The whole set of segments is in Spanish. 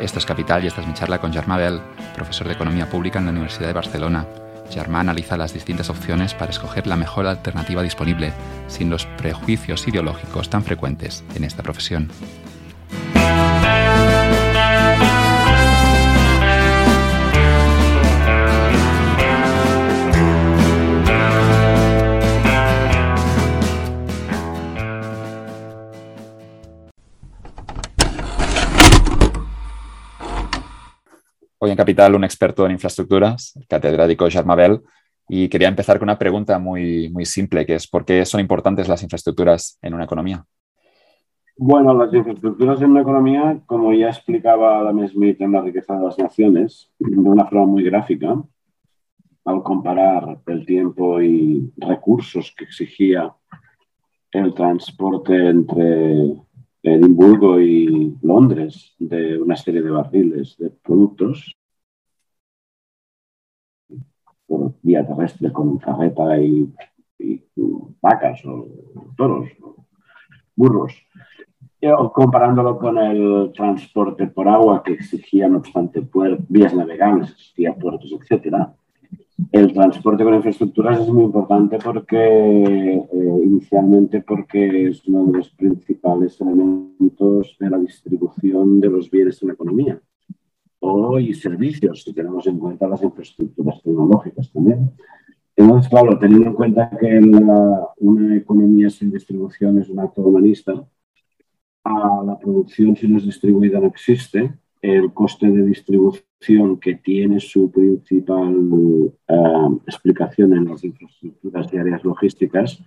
Esto es Capital y esta es mi charla con Germán Bell, profesor de Economía Pública en la Universidad de Barcelona. Germán analiza las distintas opciones para escoger la mejor alternativa disponible, sin los prejuicios ideológicos tan frecuentes en esta profesión. Hoy en Capital un experto en infraestructuras, el catedrático Jarmabel, y quería empezar con una pregunta muy, muy simple, que es ¿por qué son importantes las infraestructuras en una economía? Bueno, las infraestructuras en una economía, como ya explicaba Adam Smith en La riqueza de las naciones, de una forma muy gráfica, al comparar el tiempo y recursos que exigía el transporte entre Edimburgo y Londres de una serie de barriles de productos por vía terrestre con carreta y, vacas o toros, o burros, comparándolo con el transporte por agua que exigía, no obstante, vías navegables, existía puertos, etcétera el transporte con infraestructuras es muy importante porque, eh, inicialmente, porque es uno de los principales elementos de la distribución de los bienes en la economía o y servicios, si tenemos en cuenta las infraestructuras tecnológicas también. Entonces, claro, teniendo en cuenta que una economía sin distribución es un acto humanista, a la producción si no es distribuida no existe, el coste de distribución que tiene su principal eh, explicación en las infraestructuras y áreas logísticas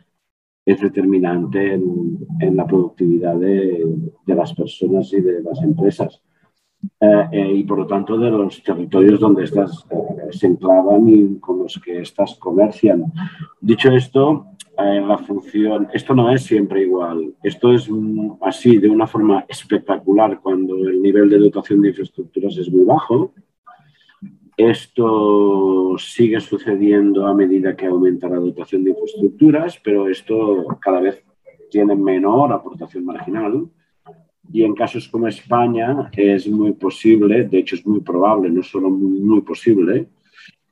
es determinante en, la productividad de, las personas y de las empresas. Eh, eh, y por lo tanto de los territorios donde estas se enclavan y con los que estas comercian. Dicho esto, en la función. Esto no es siempre igual. Esto es así, de una forma espectacular, cuando el nivel de dotación de infraestructuras es muy bajo. Esto sigue sucediendo a medida que aumenta la dotación de infraestructuras, pero esto cada vez tiene menor aportación marginal. Y en casos como España es muy posible, de hecho es muy probable, no solo muy posible,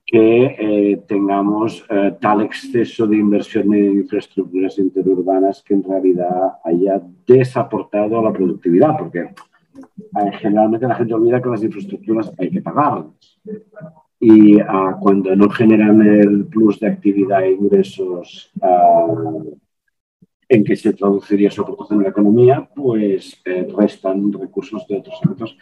que eh, tengamos eh, tal exceso de inversión en infraestructuras interurbanas que en realidad haya desaportado a la productividad, porque eh, generalmente la gente olvida que las infraestructuras hay que pagarlas. Y ah, cuando no generan el plus de actividad e ingresos ah, en que se traduciría su aportación en la economía, pues restan recursos de otros ámbitos.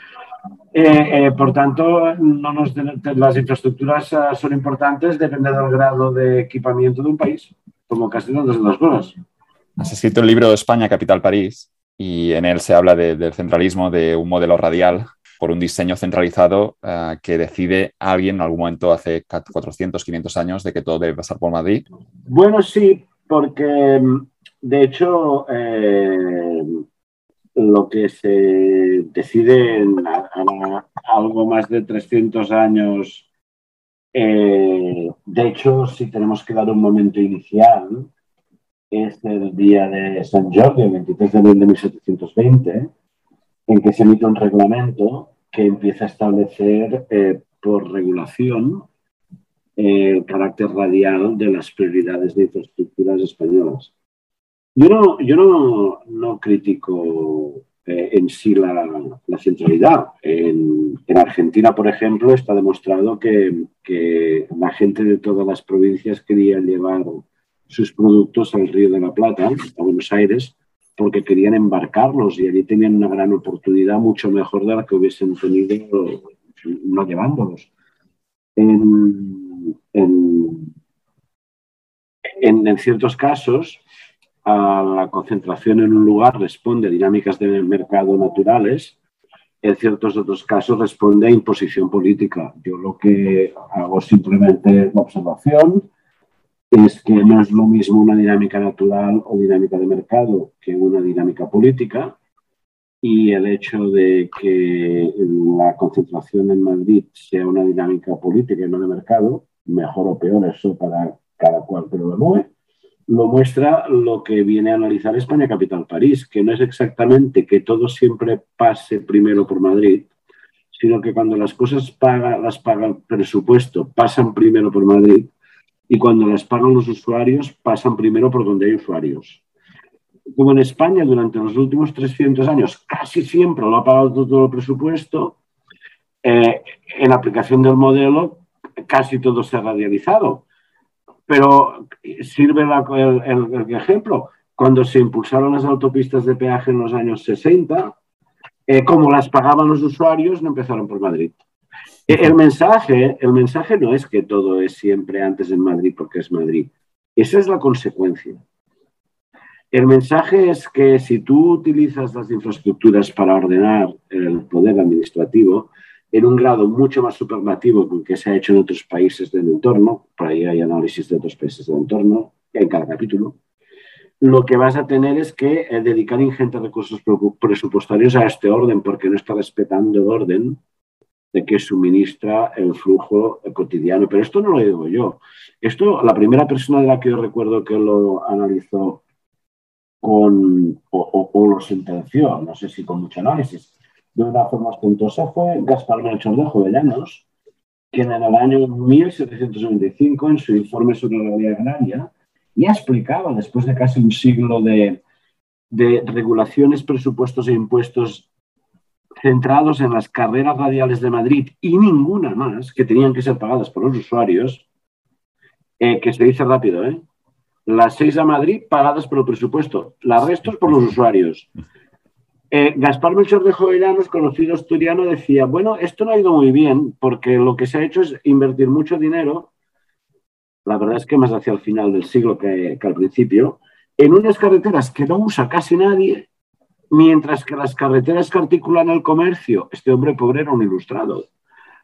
Eh, eh, por tanto, no nos las infraestructuras ah, son importantes, depende del grado de equipamiento de un país, como casi todas las cosas. Has escrito el libro España, Capital París, y en él se habla del centralismo, de un modelo radial por un diseño centralizado ah, que decide alguien en algún momento hace 400, 500 años de que todo debe pasar por Madrid. Bueno, sí, porque de hecho eh, lo que se decide en algo más de 300 años. Eh, de hecho, si tenemos que dar un momento inicial, es el día de San Jordi, el 23 de abril de 1720, en que se emite un reglamento que empieza a establecer eh, por regulación el carácter radial de las prioridades de infraestructuras españolas. Yo no, yo no, no critico eh, en sí la, centralidad. En, en, Argentina, por ejemplo, está demostrado que, la gente de todas las provincias quería llevar sus productos al Río de la Plata, a Buenos Aires, porque querían embarcarlos y allí tenían una gran oportunidad mucho mejor de la que hubiesen tenido no llevándolos. En, en ciertos casos, a la concentración en un lugar responde a dinámicas de mercado naturales, en ciertos otros casos responde a imposición política. Yo lo que hago simplemente la observación. Es que no es lo mismo una dinámica natural o dinámica de mercado que una dinámica política. Y el hecho de que la concentración en Madrid sea una dinámica política y no de mercado, mejor o peor eso para cada cual que lo evalúe, lo muestra lo que viene a analizar España Capital París, que no es exactamente que todo siempre pase primero por Madrid, sino que cuando las cosas paga, las paga el presupuesto, pasan primero por Madrid y cuando las pagan los usuarios, pasan primero por donde hay usuarios. Como en España durante los últimos 300 años casi siempre lo ha pagado todo el presupuesto, eh, en aplicación del modelo casi todo se ha radializado. Pero sirve el, ejemplo. Cuando se impulsaron las autopistas de peaje en los años 60, eh, como las pagaban los usuarios, no empezaron por Madrid. Eh, el mensaje, el mensaje no es que todo es siempre antes en Madrid porque es Madrid. Esa es la consecuencia. El mensaje es que si tú utilizas las infraestructuras para ordenar el poder administrativo, en un grado mucho más superlativo que que se ha hecho en otros países del entorno, por ahí hay análisis de otros países del entorno, en cada capítulo, lo que vas a tener es que eh, dedicar ingentes recursos presupuestarios a este orden, porque no está respetando el orden de que suministra el flujo cotidiano. Pero esto no lo digo yo. Esto, la primera persona de la que yo recuerdo que lo analizó con, o, o lo sentenció, no sé si con mucho análisis, de una forma ostentosa fue Gaspar Melchor de Jovellanos, quien en el año 1795, en su informe sobre la ley agraria, ya explicaba, después de casi un siglo de, de regulaciones, presupuestos e impuestos centrados en las carreras radiales de Madrid y ninguna más, que tenían que ser pagadas por los usuarios, eh, que se dice rápido, ¿eh? Las seis a Madrid pagadas por el presupuesto, las restos por los usuarios. Eh, Gaspar Melchor de Jovellanos, conocido asturiano, decía, bueno, esto no ha ido muy bien porque lo que se ha hecho es invertir mucho dinero, la verdad es que más hacia el final del siglo que, al principio, en unas carreteras que no usa casi nadie, mientras que las carreteras que articulan el comercio, este hombre pobre era un ilustrado,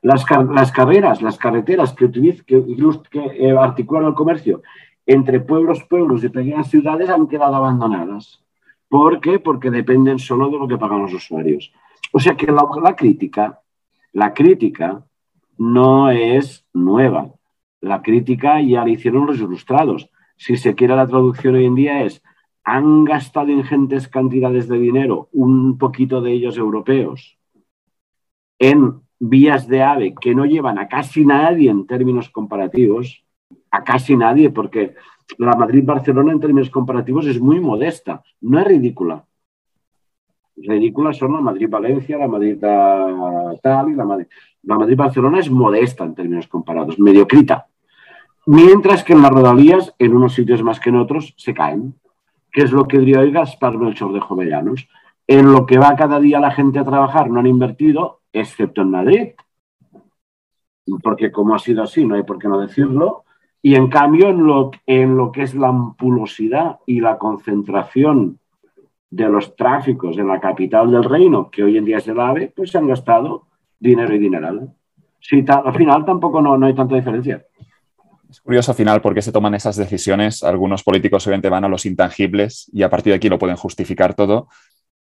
las, carreras, las carreteras que, que, que eh, articulan el comercio entre pueblos, pueblos y pequeñas ciudades han quedado abandonadas ¿Por qué? Porque dependen solo de lo que pagan los usuarios. O sea que la, crítica, la crítica no es nueva. La crítica ya la hicieron los ilustrados. Si se quiere la traducción hoy en día es, han gastado ingentes cantidades de dinero, un poquito de ellos europeos, en vías de AVE que no llevan a casi nadie en términos comparativos, a casi nadie, porque la Madrid-Barcelona en términos comparativos es muy modesta, no es ridícula. Ridículas son la Madrid-Valencia, la Madrid-tal y la Madrid. La Madrid-Barcelona es modesta en términos comparados, mediocrita. Mientras que en las rodalías, en unos sitios más que en otros, se caen. ¿Qué es lo que diría hoy Gaspar Melchor de Jovellanos? En lo que va cada día la gente a trabajar no han invertido, excepto en Madrid. Porque como ha sido así, no hay por qué no decirlo, y en cambio, en lo, en lo que es la ampulosidad y la concentración de los tráficos en la capital del reino, que hoy en día es el AVE, pues se han gastado dinero y dineral. Al final tampoco no, no hay tanta diferencia. Es curioso al final por qué se toman esas decisiones. Algunos políticos obviamente van a los intangibles y a partir de aquí lo pueden justificar todo,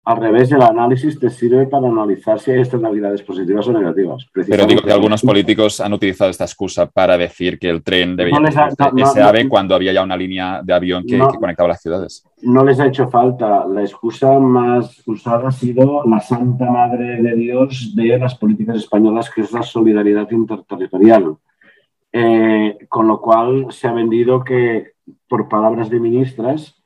al revés, el análisis te sirve para analizar si hay externalidades positivas o negativas. Pero digo que algunos políticos han utilizado esta excusa para decir que el tren debía no ese AVE cuando había ya una línea de avión que, conectaba las ciudades. No les ha hecho falta. La excusa más usada ha sido la santa madre de Dios de las políticas españolas, que es la solidaridad interterritorial. Eh, con lo cual se ha vendido que, por palabras de ministras,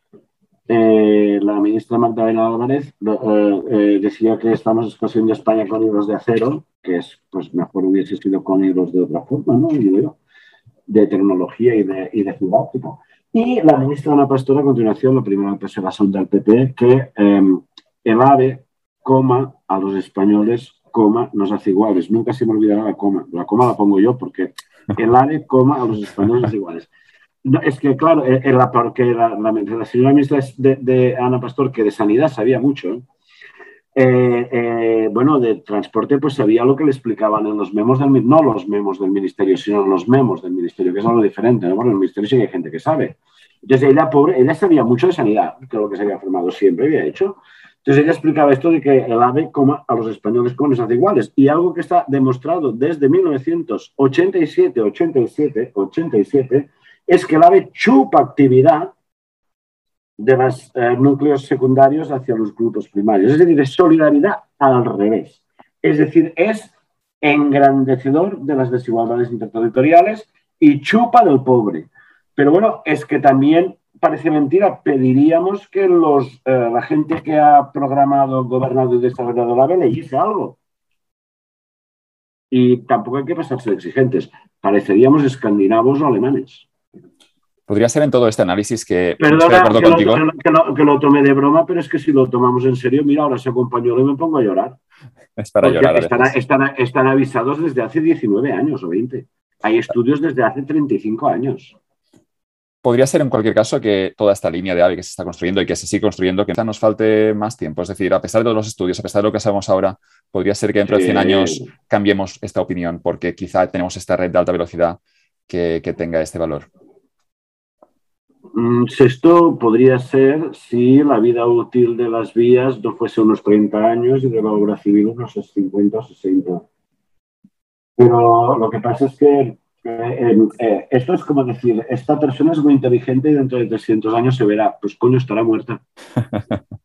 eh, la ministra Magdalena Álvarez eh, eh, decía que estamos expandiendo España con hilos de acero, que es, pues mejor hubiese sido con hilos de otra forma, ¿no? de tecnología y de, y de fibra óptica. Y la ministra Ana Pastor, a continuación, la primera persona del PP, que em, el AVE, coma, a los españoles, coma, nos hace iguales. Nunca se me olvidará la coma. La coma la pongo yo porque el AVE, coma, a los españoles iguales es que, claro, eh, la, porque la, la, señora ministra de, Ana Pastor, que de sanidad sabía mucho, eh, eh, bueno, de transporte, pues sabía lo que le explicaban en los memos del no los memos del ministerio, sino los memos del ministerio, que es algo diferente. Bueno, en el ministerio sí hay gente que sabe. Entonces, ella, pobre, ella sabía mucho de sanidad, que es lo que se había formado siempre, había hecho. Entonces, ella explicaba esto de que el AVE coma a los españoles como les hace iguales. Y algo que está demostrado desde 1987, 87, 87, es que el AVE chupa actividad de los eh, núcleos secundarios hacia los grupos primarios. Es decir, es solidaridad al revés. Es decir, es engrandecedor de las desigualdades interterritoriales y chupa del pobre. Pero bueno, es que también parece mentira, pediríamos que los, eh, la gente que ha programado, gobernado y desarrollado la AVE leyese algo. Y tampoco hay que pasarse de exigentes. Pareceríamos escandinavos o alemanes. Podría ser en todo este análisis que Perdona, de acuerdo que, contigo. Lo, que, lo, que, lo, tomé de broma, pero es que si lo tomamos en serio, mira, ahora se acompañó y me pongo a llorar. Es para llorar. Están, están, están, avisados desde hace 19 años o 20. Hay estudios desde hace 35 años. Podría ser en cualquier caso que toda esta línea de AVE que se está construyendo y que se sigue construyendo, que nos falte más tiempo. Es decir, a pesar de todos los estudios, a pesar de lo que sabemos ahora, podría ser que dentro de 100 años cambiemos esta opinión porque quizá tenemos esta red de alta velocidad que, que tenga este valor. Mm, esto podría ser si la vida útil de las vías no fuese unos 30 años y de la obra civil unos 50 o 60. Pero lo que pasa es que eh, eh, esto es como decir, esta persona es muy inteligente y dentro de 300 años se verá, pues coño, estará muerta.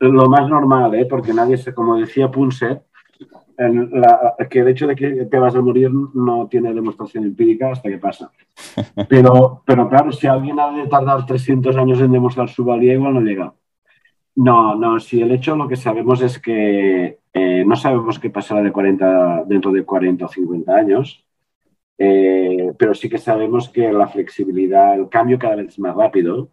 Lo más normal, ¿eh? porque nadie se, como decía Punset, que el hecho de que te vas a morir no tiene demostración empírica hasta que pasa. Pero, pero claro, si alguien ha de tardar 300 años en demostrar su valía, igual no llega. No, no, si el hecho lo que sabemos es que eh, no sabemos qué pasará de 40, dentro de 40 o 50 años, eh, pero sí que sabemos que la flexibilidad, el cambio cada vez es más rápido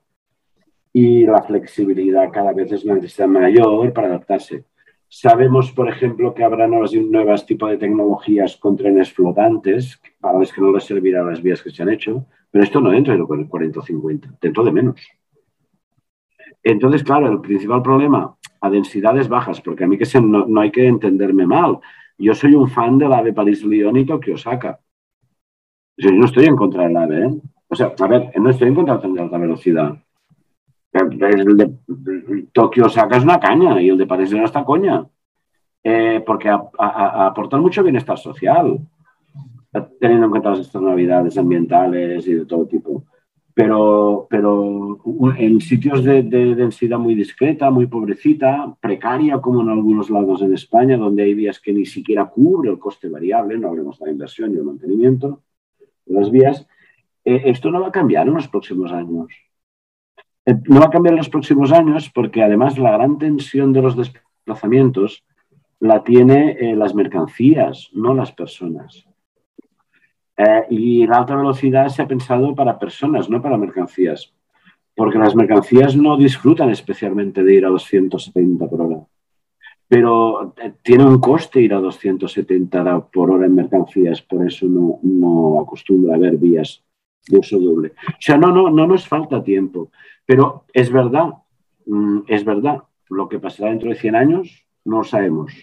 y la flexibilidad cada vez es una necesidad mayor para adaptarse. Sabemos, por ejemplo, que habrá nuevas, nuevos tipos de tecnologías con trenes flotantes, para los que no les servirán las vías que se han hecho, pero esto no entra en el 40 o 50, dentro de menos. Entonces, claro, el principal problema a densidades bajas, porque a mí que no, no, hay que entenderme mal. Yo soy un fan de la de París-Lyon y Tokio-Osaka. Yo no estoy en contra del AVE. ¿eh? O sea, a ver, no estoy en contra del tren alta velocidad. El de Tokio saca es una caña y el de París no está coña. Eh, porque aportan mucho bienestar social, teniendo en cuenta las externalidades ambientales y de todo tipo. Pero, pero en sitios de, de, densidad muy discreta, muy pobrecita, precaria, como en algunos lados en España, donde hay vías que ni siquiera cubre el coste variable, no hablemos de la inversión y el mantenimiento de las vías, eh, esto no va a cambiar en los próximos años. Eh, no va a cambiar en los próximos años porque además la gran tensión de los desplazamientos la tiene eh, las mercancías, no las personas. Eh, y la alta velocidad se ha pensado para personas, no para mercancías, porque las mercancías no disfrutan especialmente de ir a 270 por hora, pero tiene un coste ir a 270 por hora en mercancías, por eso no, no acostumbra a haber vías de uso doble. O sea, no, no, no nos falta tiempo. Pero es verdad, mm, es verdad, lo que pasará dentro de 100 años no lo sabemos.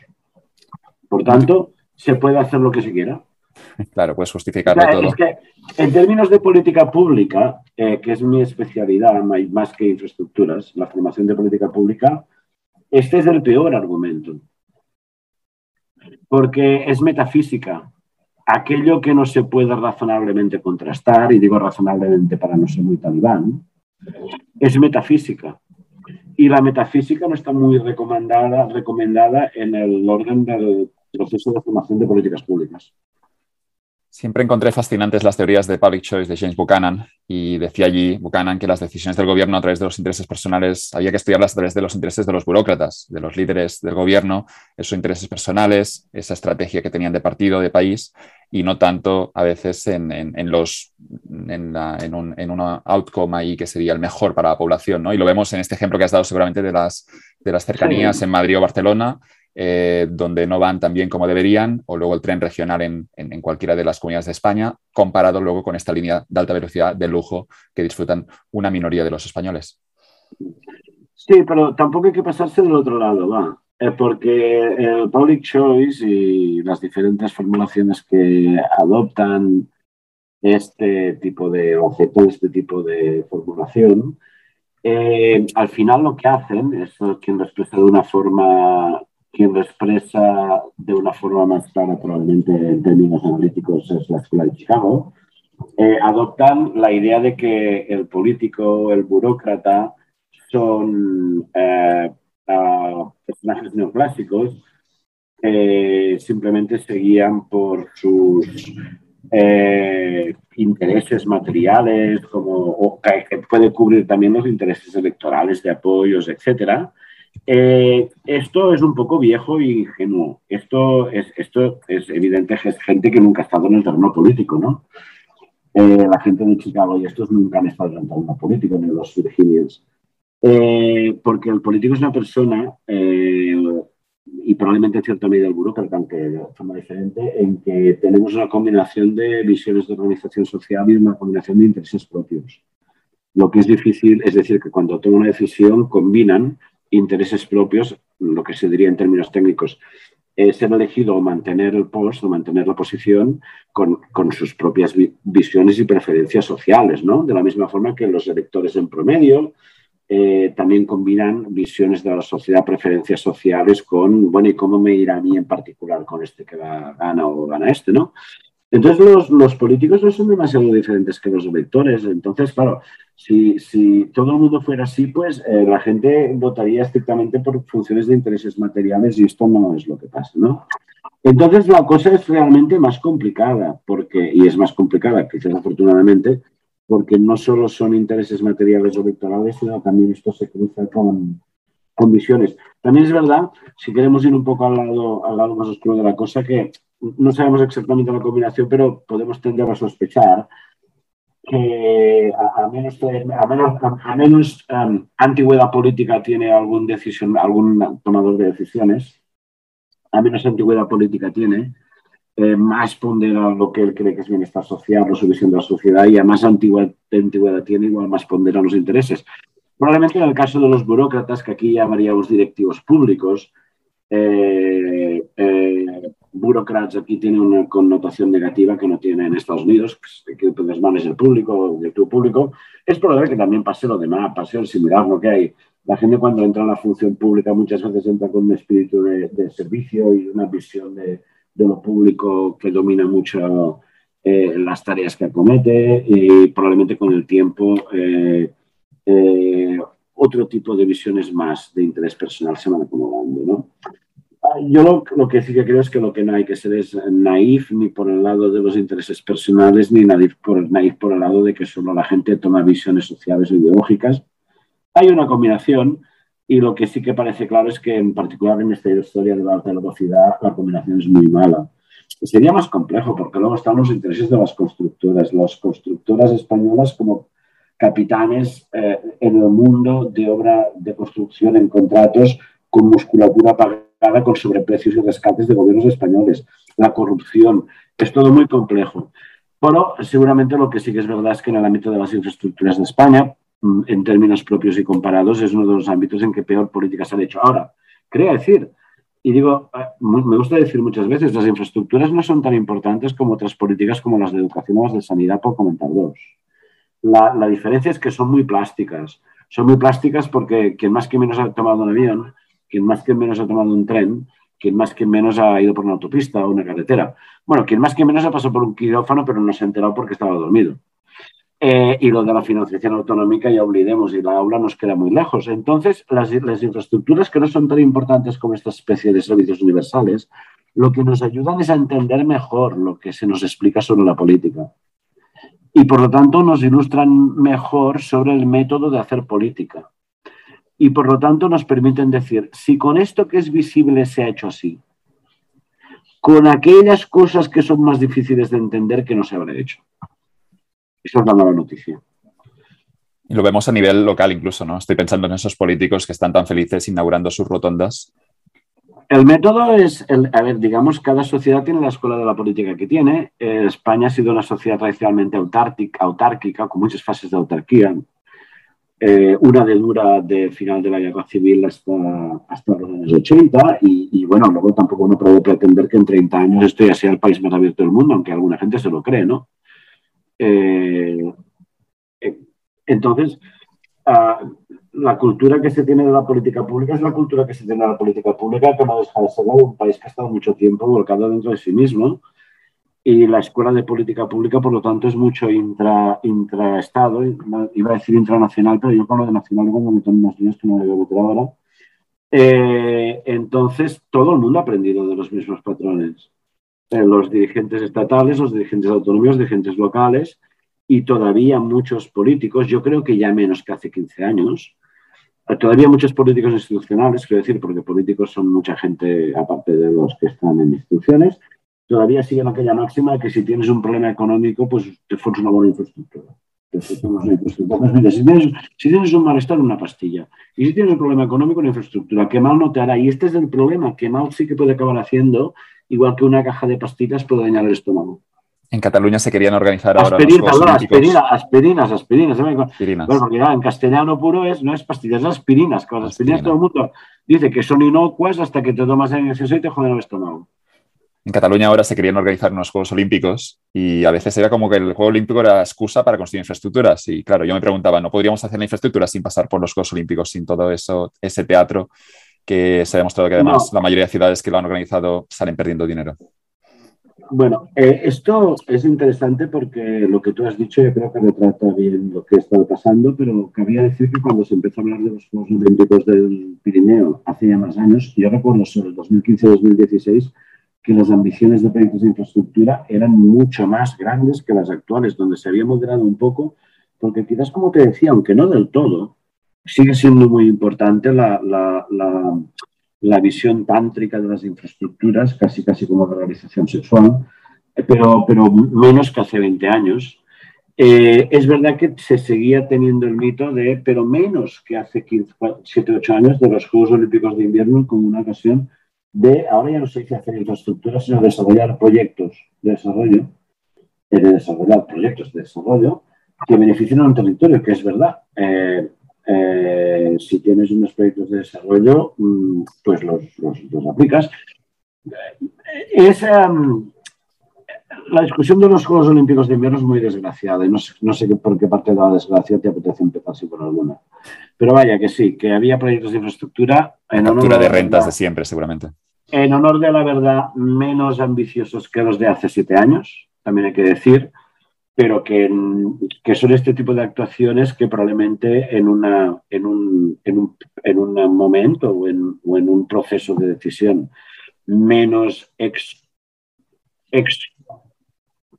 Por tanto, se puede hacer lo que se quiera. Claro, puedes justificarlo todo. Es que en términos de política pública, eh, que es mi especialidad más que infraestructuras, la formación de política pública, este es el peor argumento. Porque es metafísica. Aquello que no se puede razonablemente contrastar, y digo razonablemente para no ser muy talibán, es metafísica. Y la metafísica no está muy recomendada, recomendada en el orden del proceso de formación de políticas públicas. Siempre encontré fascinantes las teorías de public choice de James Buchanan y decía allí Buchanan que las decisiones del gobierno a través de los intereses personales había que estudiarlas a través de los intereses de los burócratas, de los líderes del gobierno, esos intereses personales, esa estrategia que tenían de partido, de país y no tanto a veces en, los, en, un, en una outcome ahí que sería el mejor para la población. ¿no? Y lo vemos en este ejemplo que has dado seguramente de las, de las cercanías en Madrid o Barcelona eh, donde no van tan bien como deberían, o luego el tren regional en, cualquiera de las comunidades de España, comparado luego con esta línea de alta velocidad de lujo que disfrutan una minoría de los españoles. Sí, pero tampoco hay que pasarse del otro lado, va. Eh, porque el public choice y las diferentes formulaciones que adoptan este tipo de objeto, este tipo de formulación, eh, al final lo que hacen es quien lo expresa de una forma quien lo expresa de una forma más clara, probablemente en términos analíticos, es la Escuela de Chicago, eh, adoptan la idea de que el político, el burócrata, son eh, personajes neoclásicos eh, simplemente seguían por sus eh, intereses materiales, como, que puede cubrir también los intereses electorales de apoyos, etcétera. Eh, esto es un poco viejo y ingenuo. Esto es, esto es evidente es gente que nunca ha estado en el terreno político, ¿no? Eh, la gente de Chicago y estos nunca han estado en el terreno político, ni los Virginians. Eh, porque el político es una persona, y probablemente en cierta medida el burócrata, aunque de forma diferente, en que tenemos una combinación de visiones de organización social y una combinación de intereses propios. Lo que es difícil es decir que cuando toman una decisión combinan intereses propios, lo que se diría en términos técnicos, es ser elegido o mantener el post o mantener la posición con, sus propias visiones y preferencias sociales, ¿no? De la misma forma que los electores en promedio eh, también combinan visiones de la sociedad, preferencias sociales con, bueno, ¿y cómo me irá a mí en particular con este que gana o gana este, ¿no? Entonces los, los, políticos no son demasiado diferentes que los electores. Entonces, claro, si, si todo el mundo fuera así, pues eh, la gente votaría estrictamente por funciones de intereses materiales y esto no es lo que pasa, ¿no? Entonces la cosa es realmente más complicada, porque, y es más complicada, quizás afortunadamente, porque no solo son intereses materiales o electorales, sino también esto se cruza con, con visiones. También es verdad, si queremos ir un poco al lado, al lado más oscuro de la cosa, que no sabemos exactamente la combinación, pero podemos tender a sospechar que a, menos, a menos, a menos um, antigüedad política tiene algún, decisión, algún tomador de decisiones, a menos antigüedad política tiene, eh, más pondera lo que él cree que es bienestar social o su visión de la sociedad y a más antigüedad, antigüedad tiene, igual más pondera los intereses. Probablemente en el caso de los burócratas, que aquí llamaríamos directivos públicos, eh, eh, burócratas aquí tiene una connotación negativa que no tiene en Estados Unidos, que es el público, directivo público. Es probable que también pase lo demás, pase el similar, lo que hay. La gente cuando entra en la función pública muchas veces entra con un espíritu de, servicio y una visión de, lo público que domina mucho eh, las tareas que acomete y probablemente con el tiempo eh, eh, otro tipo de visiones más de interés personal se van acumulando. ¿no? Ah, yo lo, que sí que creo es que lo que no hay que ser es naif ni por el lado de los intereses personales ni naif por, naif por el lado de que solo la gente toma visiones sociales o ideológicas. Hay una combinación y lo que sí que parece claro es que en particular en esta historia de la alta velocidad la combinación es muy mala. Sería más complejo porque luego están los intereses de las constructoras. Las constructoras españolas como capitanes eh, en el mundo de obra de construcción en contratos con musculatura pagada con sobreprecios y rescates de gobiernos españoles, la corrupción, es todo muy complejo. Pero seguramente lo que sí que es verdad es que en el ámbito de las infraestructuras de España, mm, en términos propios y comparados, es uno de los ámbitos en que peor políticas se han hecho. Ahora, quería decir, y digo, eh, me gusta decir muchas veces, las infraestructuras no son tan importantes como otras políticas como las de educación o las de sanidad, por comentar dos. La, la, diferencia es que son muy plásticas. Son muy plásticas porque quien más que menos ha tomado un avión, quien más que menos ha tomado un tren, quien más que menos ha ido por una autopista o una carretera. Bueno, quien más que menos ha pasado por un quirófano pero no se ha enterado porque estaba dormido. Eh, y lo de la financiación autonómica ya olvidemos y la aula nos queda muy lejos. Entonces, las, las infraestructuras que no son tan importantes como esta especie de servicios universales, lo que nos ayudan es a entender mejor lo que se nos explica sobre la política y por lo tanto nos ilustran mejor sobre el método de hacer política. Y por lo tanto nos permiten decir, si con esto que es visible se ha hecho así, con aquellas cosas que son más difíciles de entender que no se habrá hecho. Esa es la nueva noticia. Y lo vemos a nivel local incluso, ¿no? Estoy pensando en esos políticos que están tan felices inaugurando sus rotondas el método es, el, a ver, digamos, cada sociedad tiene la escuela de la política que tiene. Eh, España ha sido una sociedad tradicionalmente autárquica con muchas fases de autarquía. Eh, una de dura de final de la guerra civil hasta, hasta los años 80 y, bueno, luego tampoco uno puede pretender que en 30 años esto ya sea el país más abierto del mundo, aunque alguna gente se lo cree, ¿no? Eh, entonces, ah, la cultura que se tiene de la política pública es la cultura que se tiene de la política pública, que no deja de ser un país que ha estado mucho tiempo volcado dentro de sí mismo. Y la escuela de política pública, por lo tanto, es mucho intra, intraestado, iba a decir intranacional, pero yo con lo de nacional, cuando me tomo unos días que no a meter ahora, Eh, entonces, todo el mundo ha aprendido de los mismos patrones. Eh, los dirigentes estatales, los dirigentes autonómicos, los dirigentes locales y todavía muchos políticos, yo creo que ya menos que hace 15 años, eh, todavía muchos políticos institucionales, quiero decir, porque políticos son mucha gente aparte de los que están en instituciones, todavía siguen aquella máxima de que si tienes un problema económico, pues te fuerzas una buena infraestructura. si, tienes, si tienes un malestar, una pastilla. Y si tienes un problema económico, una infraestructura. Qué mal no te hará. Y este es el problema. Qué mal sí que puede acabar haciendo, igual que una caja de pastillas puede dañar el estómago. En Cataluña se querían organizar ahora Aspirina, los aspirina, aspirinas, aspirinas, aspirinas. Bueno, porque en castellano puro es, no es pastillas, es aspirinas. Las aspirinas todo el mundo dice que son inocuas hasta que te tomas en exceso y te joden el estómago en Cataluña ahora se querían organizar unos Juegos Olímpicos y a veces era como que el Juego Olímpico era excusa para construir infraestructuras. Y claro, yo me preguntaba, ¿no podríamos hacer la infraestructura sin pasar por los Juegos Olímpicos, sin todo eso, ese teatro que se ha demostrado que además la mayoría de ciudades que lo han organizado salen perdiendo dinero? Bueno, eh, esto es interesante porque lo que tú has dicho yo creo que retrata bien lo que está pasando, pero cabía decir que cuando se empezó a hablar de los Juegos Olímpicos del Pirineo hace ya más años, yo recuerdo sobre el 2015-2016, que las ambiciones de proyectos de infraestructura eran mucho más grandes que las actuales, donde se había moderado un poco, porque quizás, como te decía, aunque no del todo, sigue siendo muy importante la, la, la, visión tántrica de las infraestructuras, casi, casi como la realización sexual, pero, pero menos que hace 20 años. Eh, es verdad que se seguía teniendo el mito de, pero menos que hace 15, 7, 8 años, de los Juegos Olímpicos de Invierno como una ocasión de, ahora ya no se dice hacer infraestructuras, sino desarrollar proyectos de desarrollo, eh, de desarrollar proyectos de desarrollo que beneficien a un territorio, que es verdad. Eh, eh, si tienes unos proyectos de desarrollo, mm, pues los, los, aplicas. Es, em, la discusión de los Juegos Olímpicos de Invierno es muy desgraciada y no sé, no sé por qué parte de la desgracia te apetece empezar así por alguna. Pero vaya que sí, que había proyectos de infraestructura. En de rentas de siempre, seguramente. En honor de la verdad, menos ambiciosos que los de hace siete años, también hay que decir, pero que, que son este tipo de actuaciones que probablemente en, una, en, un, en, un, en un momento o en, o en, un proceso de decisión menos ex, ex,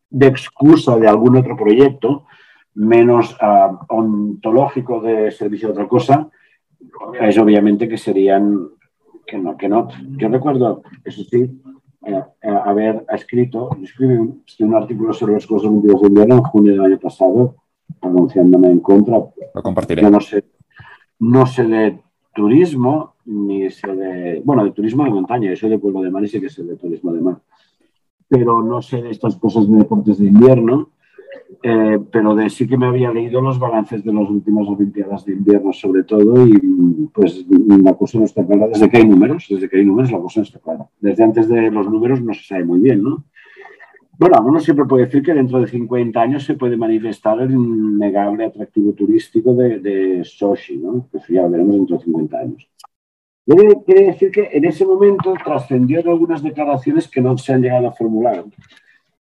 de excusa de algún otro proyecto, menos uh, ontológico de servicio a otra cosa, es obviamente que serían, que no, que no. Yo recuerdo, eso sí, eh, eh, haber escrito, escribí un, un, artículo sobre los Olímpicos de Invierno en junio del año pasado, pronunciándome en contra. Lo compartiré. Yo no sé, no sé de turismo, ni sé de, bueno, de turismo de montaña, yo soy de Pueblo de Mar y sé que sé de turismo de mar, pero no sé de estas cosas de deportes de invierno eh, pero de sí que me había leído los balances de las últimas Olimpiadas de invierno, sobre todo, y pues la cosa no está clara desde que hay números, desde que hay números la cosa no está clara. Desde antes de los números no se sabe muy bien, ¿no? Bueno, uno siempre puede decir que dentro de 50 años se puede manifestar el innegable atractivo turístico de, de Sochi, ¿no? Eso ya lo veremos dentro de 50 años. Quiere decir que en ese momento trascendió de algunas declaraciones que no se han llegado a formular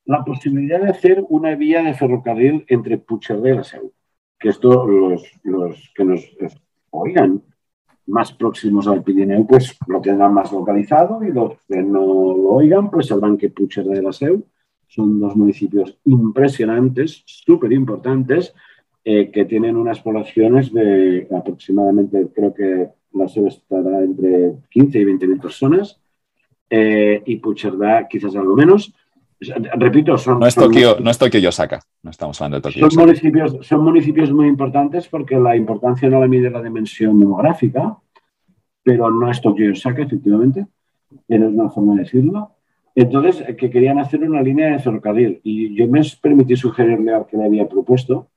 la posibilidad de hacer una vía de ferrocarril entre Puigcerdá y Seu. Que esto los, los que nos oigan más próximos al Pirineo, pues lo tendrán más localizado y los que no lo oigan, pues sabrán que Puigcerdá y la Seu son dos municipios impresionantes, súper importantes, eh, que tienen unas poblaciones de aproximadamente, creo que la Seu estará entre 15 y 20 mil personas, eh, y Puigcerdá quizás algo menos, Repito, son. No es, Tokio, no es Tokio Osaka, no estamos hablando de Tokio. Son municipios, son municipios muy importantes porque la importancia no la mide la dimensión demográfica, pero no es Tokio Osaka, efectivamente. Es una forma de decirlo. Entonces, que querían hacer una línea de ferrocarril y yo me permití sugerirle al que le había propuesto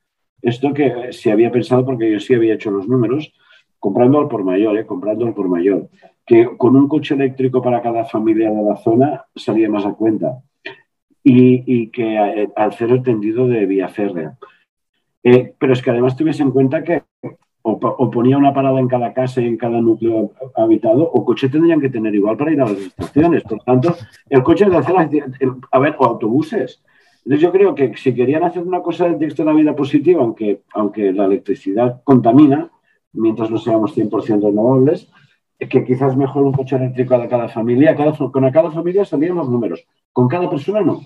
esto que se había pensado, porque yo sí había hecho los números, comprando por mayor, ¿eh? comprando por mayor, que con un coche eléctrico para cada familia de la zona salía más a cuenta y, que eh, al ser el tendido de vía férrea. Eh, pero es que además tuviese en cuenta que o, ponía una parada en cada casa y en cada núcleo habitado, o coche tendrían que tener igual para ir a las estaciones. Por tanto, el coche de hacer, a ver, o autobuses. Entonces yo creo que si querían hacer una cosa de texto de la vida positiva, aunque, aunque la electricidad contamina, mientras no seamos 100% renovables, que quizás mejor un coche eléctrico a cada familia. Cada, con cada familia salían los números, con cada persona no.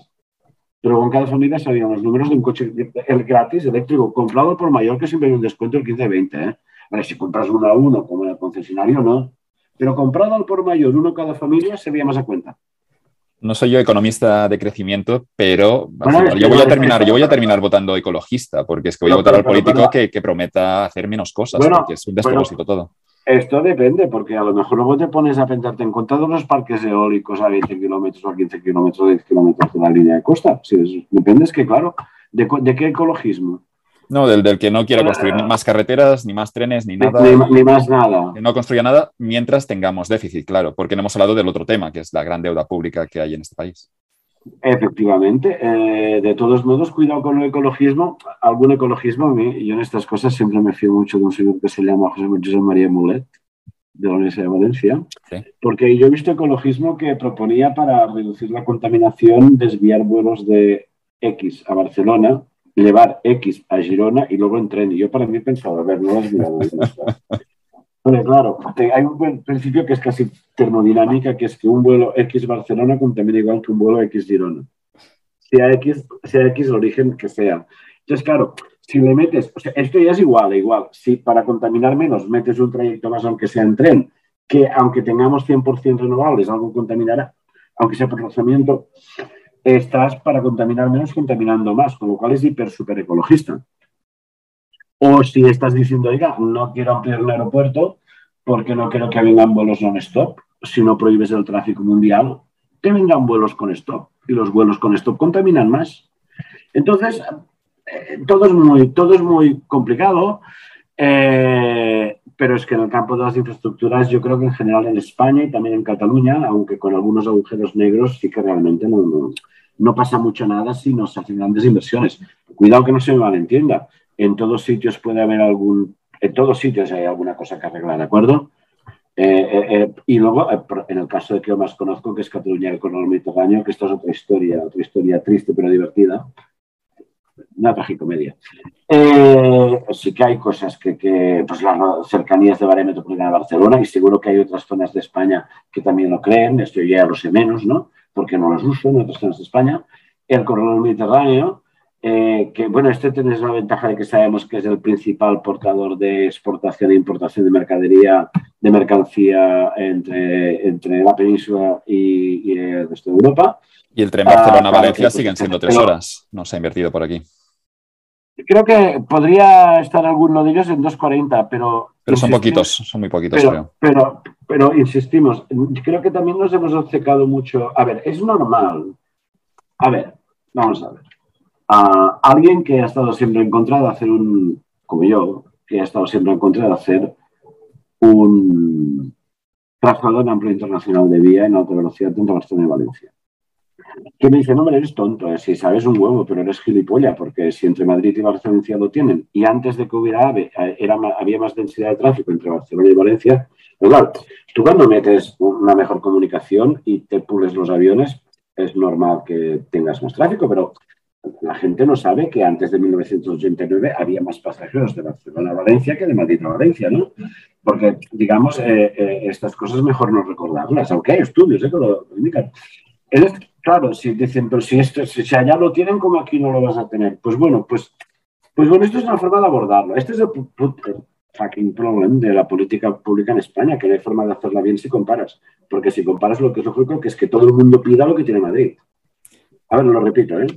Pero con cada familia salían los números de un coche el gratis eléctrico, comprado por mayor, que siempre hay un descuento del 15-20. ¿eh? Ver, si compras uno a uno, como en el concesionario, no. Pero comprado al por mayor, uno cada familia, se veía más a cuenta. No soy yo economista de crecimiento, pero yo, voy a terminar, yo voy a terminar votando ecologista, porque es que voy a votar al político que, prometa hacer menos cosas, porque es un despropósito todo. Esto depende, porque a lo mejor luego te pones a pensarte en contra de los parques eólicos a 20 kilómetros o a 15 kilómetros, 10 kilómetros de la línea de costa. Si depende, es que claro, ¿de qué ecologismo? No, del, del que no quiera construir más carreteras, ni más trenes, ni nada. Ni, más nada. Que no construya nada mientras tengamos déficit, claro, porque no hemos hablado del otro tema, que es la gran deuda pública que hay en este país. Efectivamente. Eh, de todos modos, cuidado con el ecologismo. Algún ecologismo, yo en estas cosas siempre me fío mucho de un señor que se llama José María Mulet, de la Universidad de Valencia, porque yo he visto ecologismo que proponía para reducir la contaminación desviar vuelos de X a Barcelona llevar X a Girona y luego en tren. Y yo para mí pensaba, a ver, no lo has mirado. Pero claro, hay un principio que es casi termodinámica, que es que un vuelo X Barcelona contamina igual que un vuelo X Girona. Sea X, sea X el origen que sea. Entonces, claro, si le metes, o sea, esto ya es igual, igual. Si para contaminar menos metes un trayecto más, aunque sea en tren, que aunque tengamos 100% renovables, algo contaminará, aunque sea por rozamiento, estás para contaminar menos contaminando más, con lo cual es hiper super ecologista. O si estás diciendo, oiga, no quiero ampliar el aeropuerto porque no quiero que vengan vuelos non-stop, si no prohíbes el tráfico mundial, que vengan vuelos con stop. Y los vuelos con stop contaminan más. Entonces, eh, todo, es muy, todo es muy complicado. Eh, pero es que en el campo de las infraestructuras yo creo que en general en España y también en Cataluña, aunque con algunos agujeros negros, sí que realmente no, no, pasa mucho nada si no se hacen grandes inversiones. Cuidado que no se me malentienda. En todos sitios puede haber algún, en todos sitios hay alguna cosa que arreglar, ¿de acuerdo? Eh, eh, eh, y luego, en el caso de que yo más conozco, que es Cataluña con el Mediterráneo, que esto es otra historia, otra historia triste pero divertida, una tragicomedia. Eh, sí que hay cosas que, que, pues las cercanías de área metropolitana de Barcelona y seguro que hay otras zonas de España que también lo creen, esto ya lo sé menos, ¿no? Porque no los uso en otras zonas de España. El corredor mediterráneo, eh, que bueno, este tiene la ventaja de que sabemos que es el principal portador de exportación e importación de mercadería, de mercancía entre, entre la península y, y el resto de Europa. Y el tren Barcelona-Valencia ah, siguen siendo tres horas, no se ha invertido por aquí. Creo que podría estar alguno de ellos en 2.40, pero... Pero son poquitos, son muy poquitos, pero, creo. Pero, pero insistimos, creo que también nos hemos obcecado mucho. A ver, es normal. A ver, vamos a ver. Alguien que ha estado siempre en contra de hacer un, como yo, que ha estado siempre en contra de hacer un trazado en amplio internacional de vía en alta velocidad entre Barcelona y Valencia. Que me dice, no, eres tonto, eh, si sabes un huevo, pero eres gilipollas, porque si entre Madrid y Valencia lo tienen, y antes de que hubiera AVE eh, era, había más densidad de tráfico entre Barcelona y Valencia, pues claro, tú cuando metes una mejor comunicación y te pules los aviones, es normal que tengas más tráfico, pero la gente no sabe que antes de 1989 había más pasajeros de Barcelona a Valencia que de Madrid a Valencia, ¿no? Porque, digamos, eh, estas cosas mejor no recordarlas, aunque hay estudios que lo indican. Claro, si dicen, pero si, esto, si, allá lo tienen, como aquí no lo vas a tener? Pues bueno, pues, pues bueno, esto es una forma de abordarlo. Este es el, fucking problem de la política pública en España, que no hay forma de hacerla bien si comparas. Porque si comparas lo que es lógico, que es que todo el mundo pida lo que tiene Madrid. A ver, lo repito, ¿eh?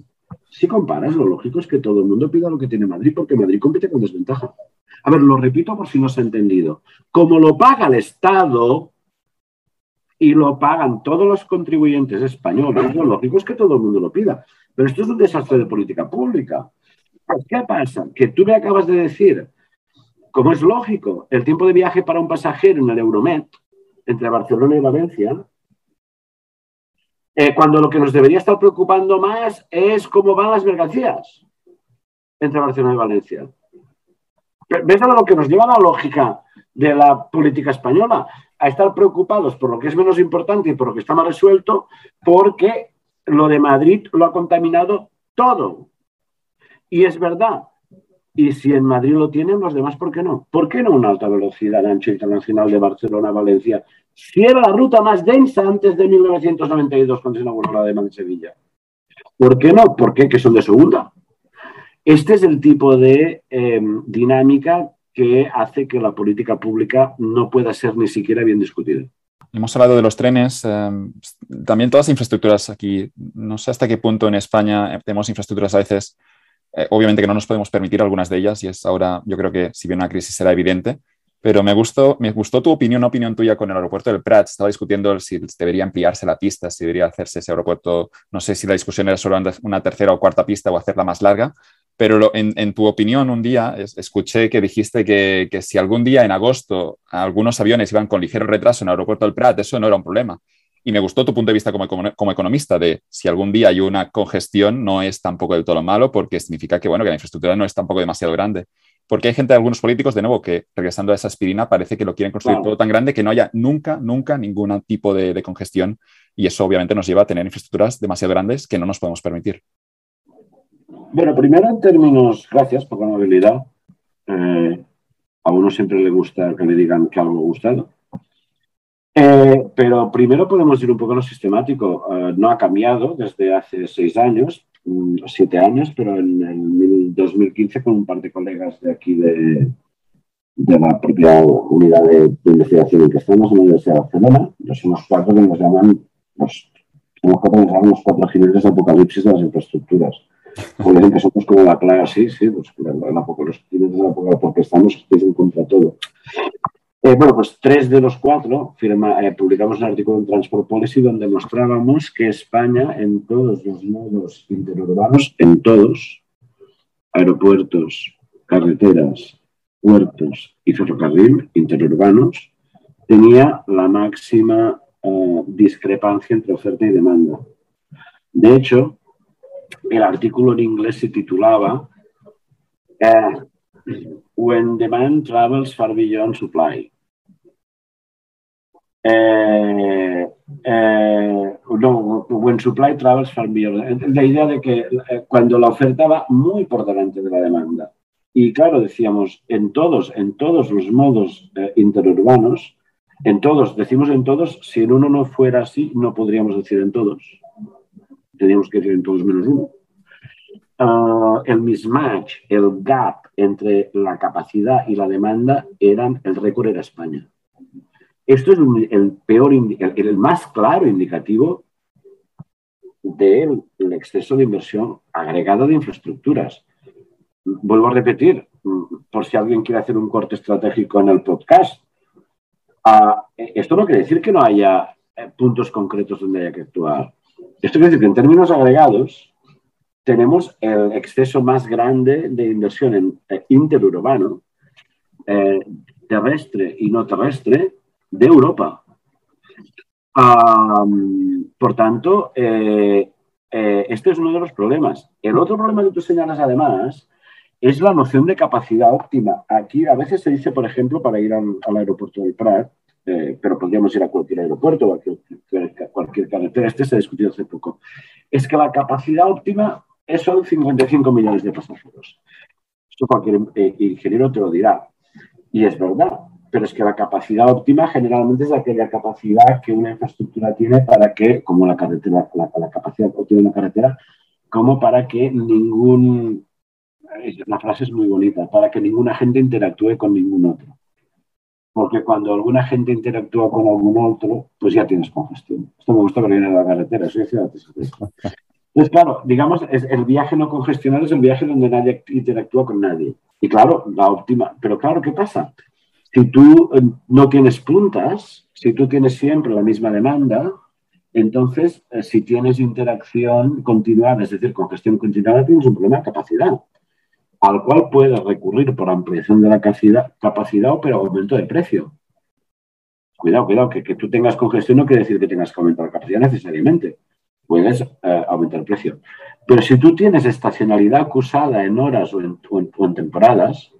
Si comparas, lo lógico es que todo el mundo pida lo que tiene Madrid, porque Madrid compite con desventaja. A ver, lo repito por si no se ha entendido. Como lo paga el Estado, y lo pagan todos los contribuyentes españoles, lo lógico es que todo el mundo lo pida. Pero esto es un desastre de política pública. Pues, ¿Qué pasa? Que tú me acabas de decir, como es lógico, el tiempo de viaje para un pasajero en el Euromed entre Barcelona y Valencia, eh, cuando lo que nos debería estar preocupando más es cómo van las mercancías entre Barcelona y Valencia. ¿Ves a lo que nos lleva la lógica de la política española? a estar preocupados por lo que es menos importante y por lo que está más resuelto, porque lo de Madrid lo ha contaminado todo. Y es verdad Y si en Madrid lo tienen, los demás, ¿por qué no? ¿Por qué no una alta velocidad ancho internacional de Barcelona a Valencia? Si era la ruta más densa antes de 1992, cuando se inauguró la de Madrid-Sevilla. ¿Por qué no? ¿Por qué? Que son de segunda. Este es el tipo de em, dinámica que hace que la política pública no pueda ser ni siquiera bien discutida. Hemos hablado de los trenes, em, también todas las infraestructuras aquí. No sé hasta qué punto en España tenemos infraestructuras a veces eh, obviamente que no nos podemos permitir algunas de ellas y es ahora, yo creo que si viene una crisis será evidente, pero me gustó, me gustó tu opinión, una opinión tuya con el aeropuerto del Prat. Estaba discutiendo si debería ampliarse la pista, si debería hacerse ese aeropuerto. No sé si la discusión era solo una tercera o cuarta pista o hacerla más larga, pero en, tu opinión un día escuché que dijiste que, que, si algún día en agosto algunos aviones iban con ligero retraso en el aeropuerto del Prat, eso no era un problema. Y me gustó tu punto de vista como, como, economista de si algún día hay una congestión, no es tampoco del todo malo porque significa que, bueno, que la infraestructura no es tampoco demasiado grande. Porque hay gente, algunos políticos, de nuevo, que regresando a esa aspirina, parece que lo quieren construir todo tan grande que no haya nunca, nunca ningún tipo de, congestión. Y eso obviamente nos lleva a tener infraestructuras demasiado grandes que no nos podemos permitir. Bueno, primero en términos, gracias por la amabilidad. Eh, a uno siempre le gusta que le digan que algo ha gustado. Eh, pero primero podemos ir un poco a lo sistemático. Eh, no ha cambiado desde hace seis años, mm, siete años, pero en el 2015 con un par de colegas de aquí de, de la propia unidad de, investigación en que estamos, en la Universidad de Barcelona, los somos cuatro que nos llaman los, somos cuatro nos llaman los cuatro jinetes de apocalipsis de las infraestructuras. Como que somos como la plaga, sí, sí, pues, los jinetes de la apocalipsis, porque estamos en contra todo. Eh, bueno, pues tres de los cuatro eh, publicamos un artículo en Transport Policy donde mostrábamos que España en todos los modos interurbanos, en todos, aeropuertos, carreteras, puertos y ferrocarril interurbanos, tenía la máxima eh, discrepancia entre oferta y demanda. De hecho, el artículo en inglés se titulaba When demand travels far beyond supply. Eh, eh, no, when supply travels far beyond. La idea de que eh, cuando la oferta va muy por delante de la demanda. Y claro, decíamos, en todos, en todos los modos interurbanos, en todos, decimos en todos, si en uno no fuera así, no podríamos decir en todos. Teníamos que decir en todos menos uno. Ah, el mismatch, el gap entre la capacidad y la demanda eran, el récord era España. Esto es el peor, el, más claro indicativo del exceso de inversión agregada de infraestructuras. Vuelvo a repetir, por si alguien quiere hacer un corte estratégico en el podcast, ah, esto no quiere decir que no haya eh, puntos concretos donde haya que actuar. Esto quiere decir que en términos agregados, tenemos el exceso más grande de inversión en eh, interurbano, eh, terrestre y no terrestre, de Europa. por tanto, eh, este es uno de los problemas. El otro problema que tú señalas, además, es la noción de capacidad óptima. Aquí a veces se dice, por ejemplo, para ir al, aeropuerto del Prat, pero podríamos ir a cualquier aeropuerto cualquier, cualquier carretera, este se ha discutido hace poco, es que la capacidad óptima son 55 millones de pasajeros. Esto cualquier eh, ingeniero te lo dirá. Y es verdad, pero es que la capacidad óptima generalmente es aquella capacidad que una infraestructura tiene para que, como la carretera, la, capacidad óptima de una carretera, como para que ningún, la frase es muy bonita, para que ningún agente interactúe con ningún otro. Porque cuando alguna gente interactúa con algún otro, pues ya tienes congestión. Esto me gusta que viene de la carretera, eso entonces, claro, digamos, el viaje no congestionado es el viaje donde nadie interactúa con nadie. Y claro, la óptima. Pero claro, ¿qué pasa? Si tú eh, no tienes puntas, si tú tienes siempre la misma demanda, entonces, eh, si tienes interacción continuada, es decir, congestión continuada, tienes un problema de capacidad, al cual puedes recurrir por ampliación de la capacidad, capacidad o por aumento de precio. Cuidado, cuidado, que, que tú tengas congestión no quiere decir que tengas que aumentar la capacidad necesariamente puedes eh, aumentar el precio. Pero si tú tienes estacionalidad acusada en horas o en, temporadas,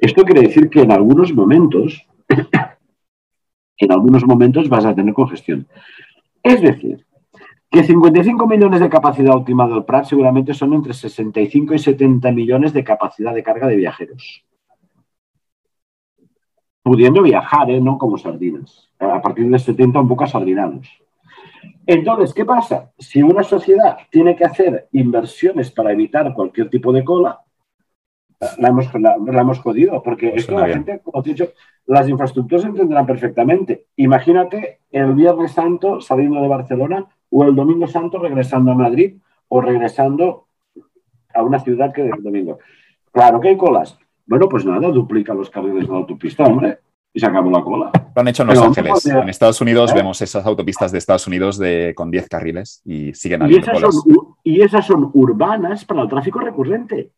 esto quiere decir que en algunos momentos, en algunos momentos vas a tener congestión. Es decir, Que 55 millones de capacidad óptima del Prat seguramente son entre 65 y 70 millones de capacidad de carga de viajeros. Pudiendo viajar, ¿eh? no como sardinas. A partir de 70 un poco sardinanos. Entonces, ¿qué pasa? Si una sociedad tiene que hacer inversiones para evitar cualquier tipo de cola, la hemos, la, hemos jodido, porque pues esto la gente, como te he dicho, las infraestructuras entenderán perfectamente. Imagínate el Viernes Santo saliendo de Barcelona o el Domingo Santo regresando a Madrid o regresando a una ciudad que el domingo. Claro que hay colas. Bueno, pues nada, duplica los carriles de la autopista, hombre y se acabó la cola. Lo han hecho en Los Ángeles. En Estados Unidos ¿Eh? vemos esas autopistas de Estados Unidos de, con 10 carriles y siguen habiendo y esas, Son, y esas son urbanas para el tráfico recurrente.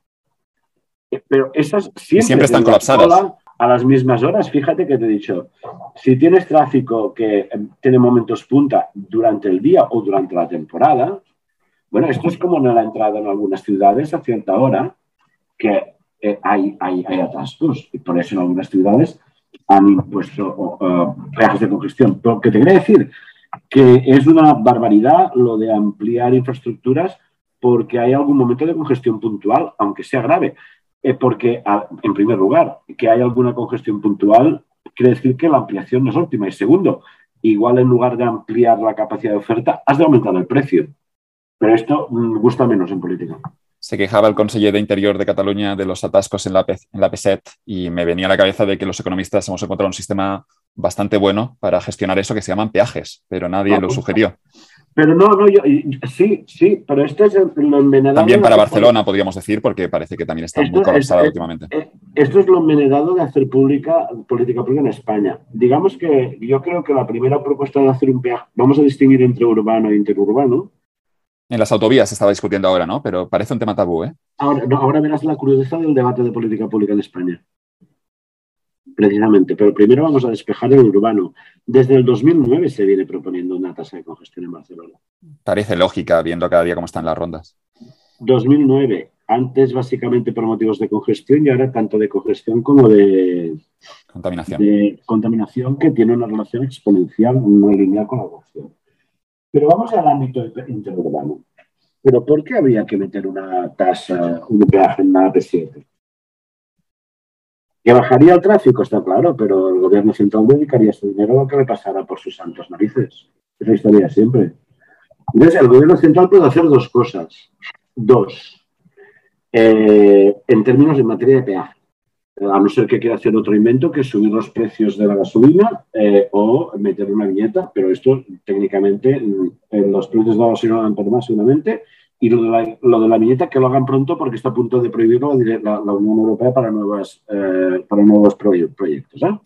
Eh, pero esas siempre, están colapsadas. A las mismas horas, fíjate que te he dicho, si tienes tráfico que em, tiene momentos punta durante el día o durante la temporada, bueno, esto es como en la entrada en algunas ciudades a cierta hora, que eh, hay, hay, hay atascos. Y por eso en algunas ciudades han impuesto peajes de congestión. Pero que te quería decir que es una barbaridad lo de ampliar infraestructuras porque hay algún momento de congestión puntual, aunque sea grave. Eh, porque, en primer lugar, que hay alguna congestión puntual quiere decir que la ampliación no es óptima. Y segundo, igual en lugar de ampliar la capacidad de oferta, has de aumentar el precio. Pero esto mm, gusta menos en política se quejaba el conseller de Interior de Cataluña de los atascos en la, en la PSET y me venía a la cabeza de que los economistas hemos encontrado un sistema bastante bueno para gestionar eso que se llaman peajes, pero nadie lo sugirió. Pero no, no, yo, sí, sí, pero este es el, envenenado. También para Barcelona, podríamos decir, porque parece que también está muy colapsada últimamente. Eh, esto es lo envenenado de hacer pública, política pública en España. Digamos que yo creo que la primera propuesta de hacer un peaje, vamos a distinguir entre urbano e interurbano, en las autovías se estaba discutiendo ahora, ¿no? Pero parece un tema tabú, ¿eh? Ahora, ahora verás la crudeza del debate de política pública en España. Precisamente. Pero primero vamos a despejar el urbano. Desde el 2009 se viene proponiendo una tasa de congestión en Barcelona. Parece lógica, viendo cada día cómo están las rondas. 2009. Antes básicamente por motivos de congestión y ahora tanto de congestión como de contaminación. De contaminación que tiene una relación exponencial, no lineal con la congestión. Pero vamos al ámbito interurbano. ¿Pero por qué habría que meter una tasa, un peaje en la AP7? Que bajaría el tráfico, está claro, pero el gobierno central dedicaría ese dinero a lo que le pasara por sus santos narices. Es la historia siempre. Entonces, el gobierno central puede hacer dos cosas. Dos. Eh, en términos de materia de peaje a no ser que quiera hacer otro invento, que subir los precios de la gasolina eh, o meter una viñeta, pero esto técnicamente mm, los precios de la gasolina van por más seguramente, y lo de, la, lo de, la, viñeta que lo hagan pronto porque está a punto de prohibirlo la, la Unión Europea para, nuevas, eh, para nuevos proyectos. ¿eh?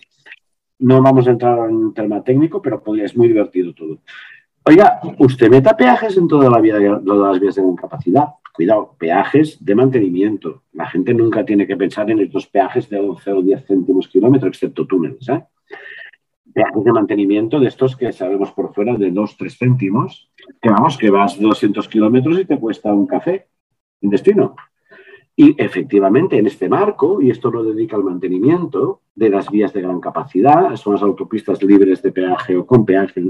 No vamos a entrar en un tema técnico, pero podría, es muy divertido todo. Oiga, usted meta peajes en toda la vía todas las vías de incapacidad cuidado, peajes de mantenimiento. La gente nunca tiene que pensar en estos peajes de 11 o 10 céntimos kilómetro, excepto túneles. ¿eh? Peajes de mantenimiento de estos que sabemos por fuera de 2, 3 céntimos, que vamos, que vas 200 kilómetros y te cuesta un café en destino. Y efectivamente, en este marco, y esto lo dedica al mantenimiento de las vías de gran capacidad, son las autopistas libres de peaje o con peaje.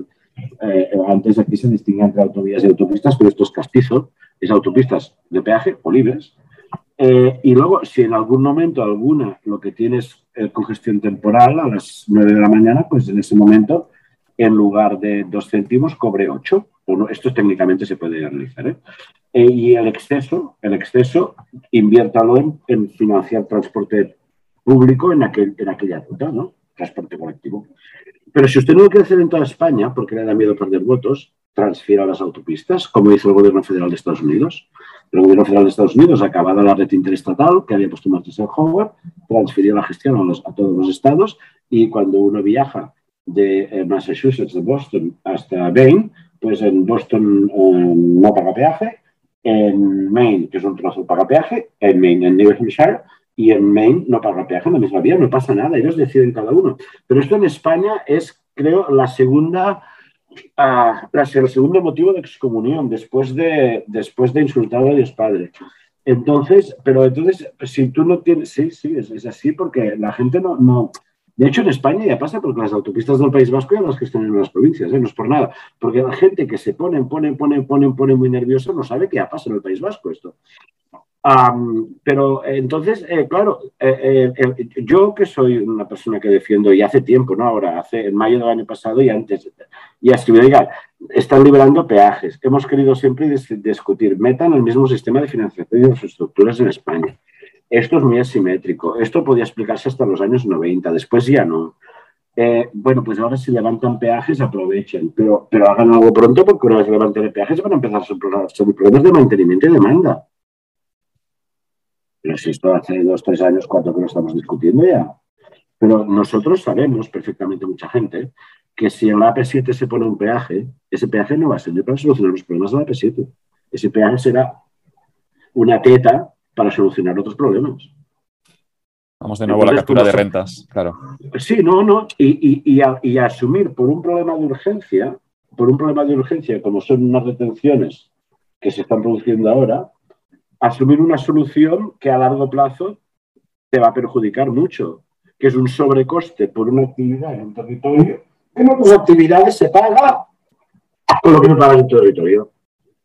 Eh, antes aquí se distingue entre autovías y autopistas, pero esto es castizo es autopistas de peaje o libres. Eh, y luego, si en algún momento alguna lo que tienes es congestión temporal a las 9 de la mañana, pues en ese momento, en lugar de 2 céntimos, cobre 8. esto técnicamente se puede realizar. ¿eh? Eh, y el exceso, el exceso, inviértalo en, en financiar transporte público en, aquel, en aquella ruta, ¿no? Transporte colectivo. Pero si usted no lo quiere hacer en toda España, porque le da miedo perder votos, transfiera las autopistas, como hizo el gobierno federal de Estados Unidos. El gobierno federal de Estados Unidos, acabada la red interestatal que había puesto en Howard, transfirió la gestión a, todos los estados y cuando uno viaja de eh, Massachusetts, de Boston, hasta Maine, pues en Boston eh, no paga peaje, en Maine, que es un trozo, paga peaje, en Maine, en New Hampshire, y en Maine no paga peaje en la misma vía, no pasa nada, ellos deciden cada uno. Pero esto en España es, creo, la segunda el segundo motivo de excomunión, después de, después de insultar a Dios Padre. Entonces, pero entonces, si tú no tienes, sí, sí, es, así porque la gente no, no, De hecho, en España ya pasa porque las autopistas del País Vasco ya las en las provincias, ¿eh? no es por nada. Porque la gente que se pone, pone, pone, pone, pone muy nerviosa no sabe qué ya pasa en el País Vasco esto. Pero entonces, eh, claro, eh, yo que soy una persona que defiendo y hace tiempo, no ahora, hace en mayo del año pasado y antes, y escribí, diga, están liberando peajes. Hemos querido siempre discutir, metan el mismo sistema de financiación de infraestructuras en España. Esto es muy asimétrico. Esto podía explicarse hasta los años 90, después ya no. Eh, bueno, pues ahora si levantan peajes, aprovechen, pero, pero hagan algo pronto porque una vez levanten peajes van a empezar a ser problemas de mantenimiento y demanda. Pero si esto hace dos, tres años, cuatro que lo estamos discutiendo ya. Pero nosotros sabemos perfectamente, mucha gente, que si en la AP7 se pone un peaje, ese peaje no va a servir para solucionar los problemas de la AP7. Ese peaje será una teta para solucionar otros problemas. Vamos de nuevo a la captura de rentas, claro. Sí, no, no. Y, asumir por un problema de urgencia, por un problema de urgencia, como son unas retenciones que se están produciendo ahora, asumir una solución que a largo plazo te va a perjudicar mucho, que es un sobrecoste por una actividad en un territorio, que en otras actividades se paga con lo que no paga en el territorio.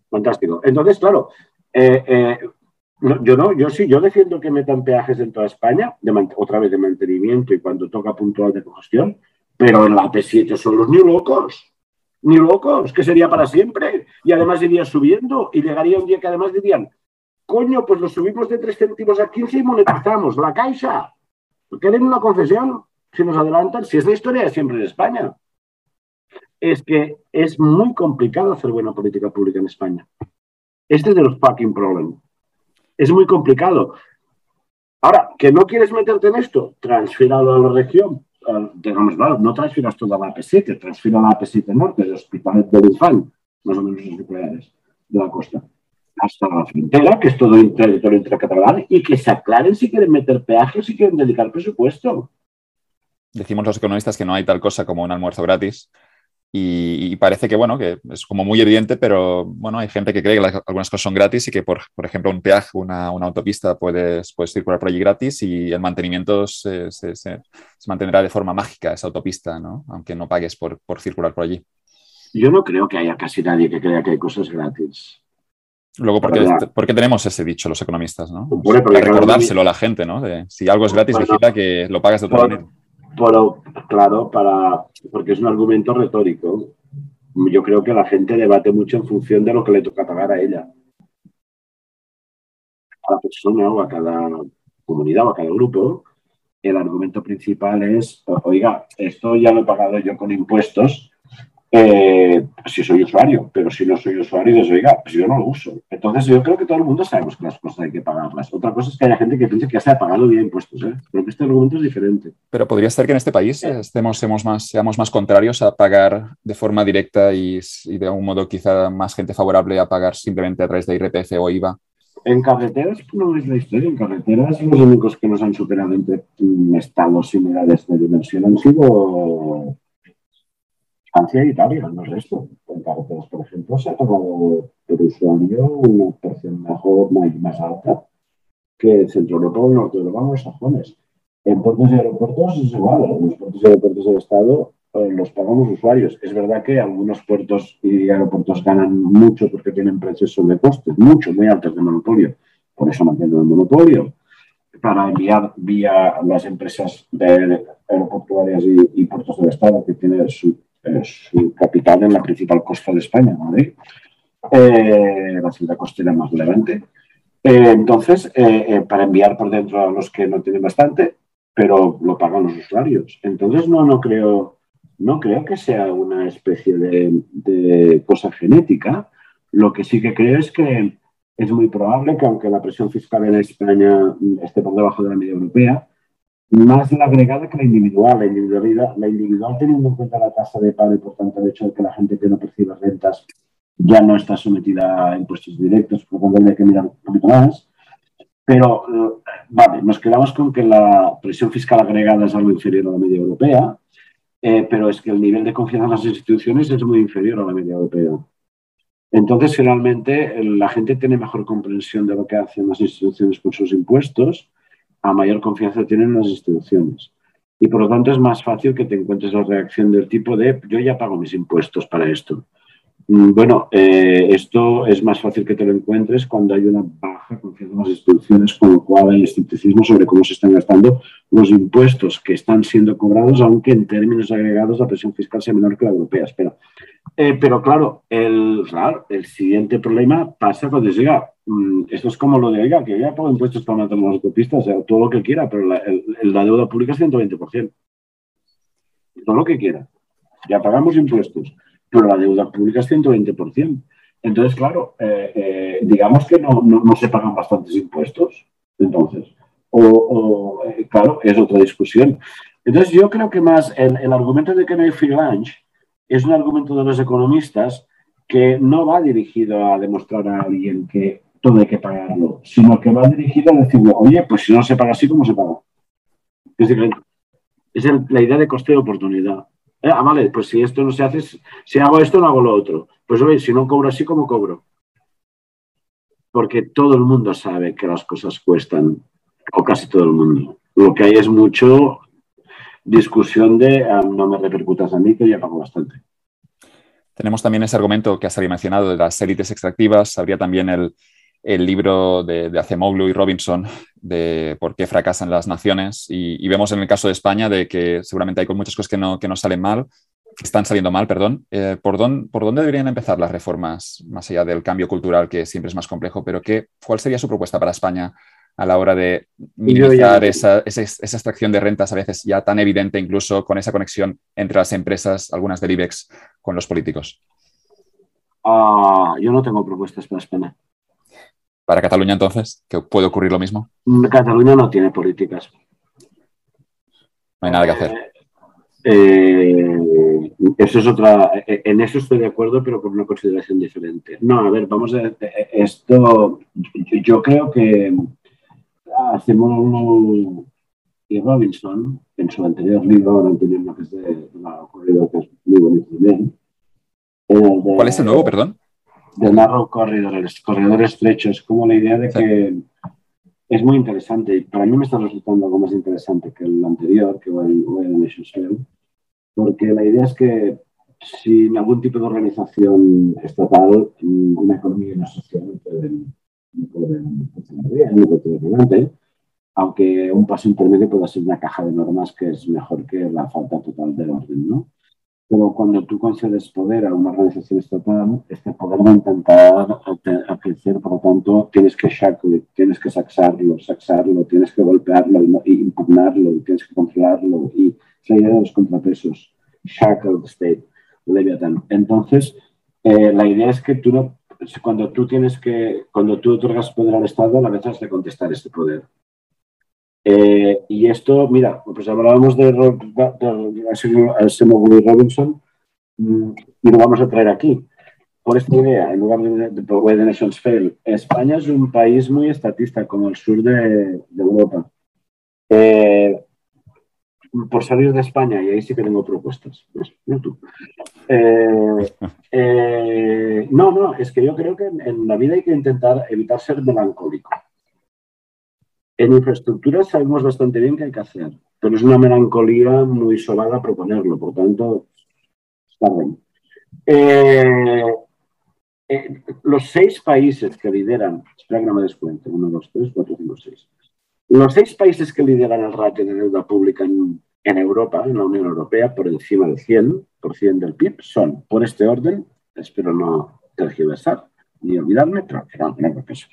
Fantástico. Entonces, claro, eh, eh, yo no, yo sí, yo defiendo que metan peajes en toda España, otra vez de mantenimiento y cuando toca puntual de congestión, pero en la P7 son los ni locos, ni locos, que sería para siempre. Y además iría subiendo y llegaría un día que además dirían, coño, pues lo subimos de 3 céntimos a 15 y monetizamos la caixa. ¿Quieren una concesión? Si nos adelantan, si es la historia de siempre en España. Es que es muy complicado hacer buena política pública en España. Este es de los fucking problems es muy complicado. Ahora, que no quieres meterte en esto, transfíralo a la región. digamos, no transfieras toda la AP7, transfiera la AP7 Norte, de Hospitalet de Luzán, más o menos los nucleares de la costa, hasta la frontera, que es todo el territorio intercatalán, y que se aclaren si quieren meter peajes, si quieren dedicar presupuesto. Decimos los economistas que no hay tal cosa como un almuerzo gratis, y, parece que, bueno, que es como muy evidente, pero bueno, hay gente que cree que algunas cosas son gratis y que, por, por ejemplo, un peaje, una, una autopista, puedes, puedes, circular por allí gratis y el mantenimiento se, se, se, mantendrá de forma mágica esa autopista, ¿no? Aunque no pagues por, por, circular por allí. Yo no creo que haya casi nadie que crea que hay cosas gratis. Luego, ¿por qué, tenemos ese dicho los economistas, no? Bueno, recordárselo a la gente, ¿no? De, si algo es gratis, bueno, que lo pagas de otra manera. Pero, claro, para, porque es un argumento retórico. Yo creo que la gente debate mucho en función de lo que le toca pagar a ella. A la persona o a cada comunidad o a cada grupo, el argumento principal es, oiga, esto ya lo he pagado yo con impuestos, eh, si soy usuario, pero si no soy usuario, pues oiga, pues yo no lo uso. Entonces yo creo que todo el mundo sabemos que las cosas hay que pagarlas. Otra cosa es que haya gente que piense que ya se ha pagado bien impuestos, ¿eh? Creo que este argumento es diferente. Pero podría ser que en este país estemos, seamos, más, seamos más contrarios a pagar de forma directa y, de un modo quizá más gente favorable a pagar simplemente a través de IRPF o IVA. En carreteras no es la historia. En carreteras los únicos que nos han superado entre estados similares de dimensión han sido Francia e Italia, no es esto. En carreteras, por ejemplo, se ha pagado por usuario una porción mejor, más alta que en Centro Europa o Norte Europa o los sajones. En puertos y aeropuertos es igual. En los puertos y aeropuertos del Estado eh, los pagan los usuarios. Es verdad que algunos puertos y aeropuertos ganan mucho porque tienen precios sobre costes, mucho, muy altos de monopolio. Por eso mantienen el monopolio. Para enviar vía las empresas de aeroportuarias y, y puertos del Estado que tienen su su capital en la principal costa de España, Madrid, eh, la ciudad costera más relevante. Eh, entonces, eh, para enviar por dentro a los que no tienen bastante, pero lo pagan los usuarios. Entonces, no, no, creo, no creo que sea una especie de, de cosa genética. Lo que sí que creo es que es muy probable que aunque la presión fiscal en España esté por debajo de la media europea, más la agregada que la individual. La individualidad, la individual teniendo en cuenta la tasa de paro y por tanto el hecho de que la gente que no percibe rentas ya no está sometida a impuestos directos, por lo tanto hay que mirar un poquito más. Pero, eh, vale, nos quedamos con que la presión fiscal agregada es algo inferior a la media europea, eh, pero es que el nivel de confianza en las instituciones es muy inferior a la media europea. Entonces, finalmente, la gente tiene mejor comprensión de lo que hacen las instituciones con sus impuestos a mayor confianza tienen las instituciones. Y por lo tanto es más fácil que te encuentres la reacción del tipo de yo ya pago mis impuestos para esto. Mm, bueno, eh, esto es más fácil que te lo encuentres cuando hay una baja confianza en las instituciones, con lo cual hay escepticismo sobre cómo se están gastando los impuestos que están siendo cobrados, aunque en términos agregados la presión fiscal sea menor que la europea. Espera. Eh, pero claro el, el siguiente problema pasa cuando llega. Mm, esto es como lo de, oiga, que ya pago impuestos para matar las autopistas, o todo lo que quiera, pero la, deuda pública es 120%. Todo lo que quiera. Ya pagamos impuestos pero la deuda pública es 120%. Entonces, claro, eh, eh, digamos que no, se pagan bastantes impuestos, entonces. O, eh, claro, es otra discusión. Entonces, yo creo que más el, argumento de que no hay free es un argumento de los economistas que no va dirigido a demostrar a alguien que todo hay que pagarlo, sino que va dirigido a decirle, oye, pues si no se paga así, ¿cómo se paga? Es diferente. Es la idea de coste de oportunidad. Eh, ah, vale, pues si esto no se hace, si hago esto, no hago lo otro. Pues oye, si no cobro así, ¿cómo cobro? Porque todo el mundo sabe que las cosas cuestan, o casi todo el mundo. Lo que hay es mucho discusión de ah, no me repercutas a mí, que ya pago bastante. Tenemos también ese argumento que has mencionado de las élites extractivas. Habría también el, el libro de, de, Acemoglu y Robinson de por qué fracasan las naciones y, vemos en el caso de España de que seguramente hay muchas cosas que no, que no salen mal, que están saliendo mal, perdón. Eh, ¿por, dónde, ¿Por dónde deberían empezar las reformas, más allá del cambio cultural que siempre es más complejo, pero qué, cuál sería su propuesta para España a la hora de minimizar esa, esa, esa, extracción de rentas a veces ya tan evidente, incluso con esa conexión entre las empresas, algunas del IBEX, con los políticos? Ah, yo no tengo propuestas para España. ¿Para Cataluña entonces? ¿Que puede ocurrir lo mismo? Cataluña no tiene políticas. No hay nada que hacer. Eh, eso es otra. En eso estoy de acuerdo, pero con una consideración diferente. No, a ver, vamos a ver. Esto. Yo creo que hacemos y Robinson, en su anterior libro, ahora entiendo que es de ocurrido que es muy bonito también. ¿Cuál es el nuevo, perdón? De narrow corredores, corredores estrechos, como la idea de que es muy interesante y para mí me está resultando algo más interesante que el anterior, que Nations Fair, porque la idea es que sin algún tipo de organización estatal, una economía y una sociedad no pueden, pueden funcionar bien, no pueden adelante, aunque un paso intermedio pueda ser una caja de normas que es mejor que la falta total de orden, ¿no? Pero cuando tú concedes poder a una organización estatal, este poder va a intentar crecer, por lo tanto, tienes que shackle, tienes que saxarlo, saxarlo, tienes que golpearlo y, impugnarlo, y tienes que controlarlo. Y es la idea de los contrapesos. Shackle state, Leviathan. Entonces, eh, la idea es que tú no, cuando tú tienes que, cuando tú otorgas poder al Estado, a la vez has de contestar este poder. Eh, y esto, mira, pues hablábamos de, de, de, Robinson mm, y lo vamos a traer aquí. Por esta idea, en lugar de, de, the Nations Fail, España es un país muy estatista, como el sur de, Europa. Eh, por salir de España, y ahí sí que tengo propuestas. Tú. Eh, no, no, es que yo creo que en la vida hay que intentar evitar ser melancólico. En infraestructura sabemos bastante bien qué hay que hacer, pero es una melancolía muy sobada proponerlo, por tanto, está bien. Eh, eh, los seis países que lideran, espera que no me descuente, uno, dos, tres, cuatro, cinco, seis. Los seis países que lideran el ratio de deuda pública en, Europa, en la Unión Europea, por encima del 100% del PIB, son, por este orden, espero no tergiversar ni olvidarme, pero no, no, eso.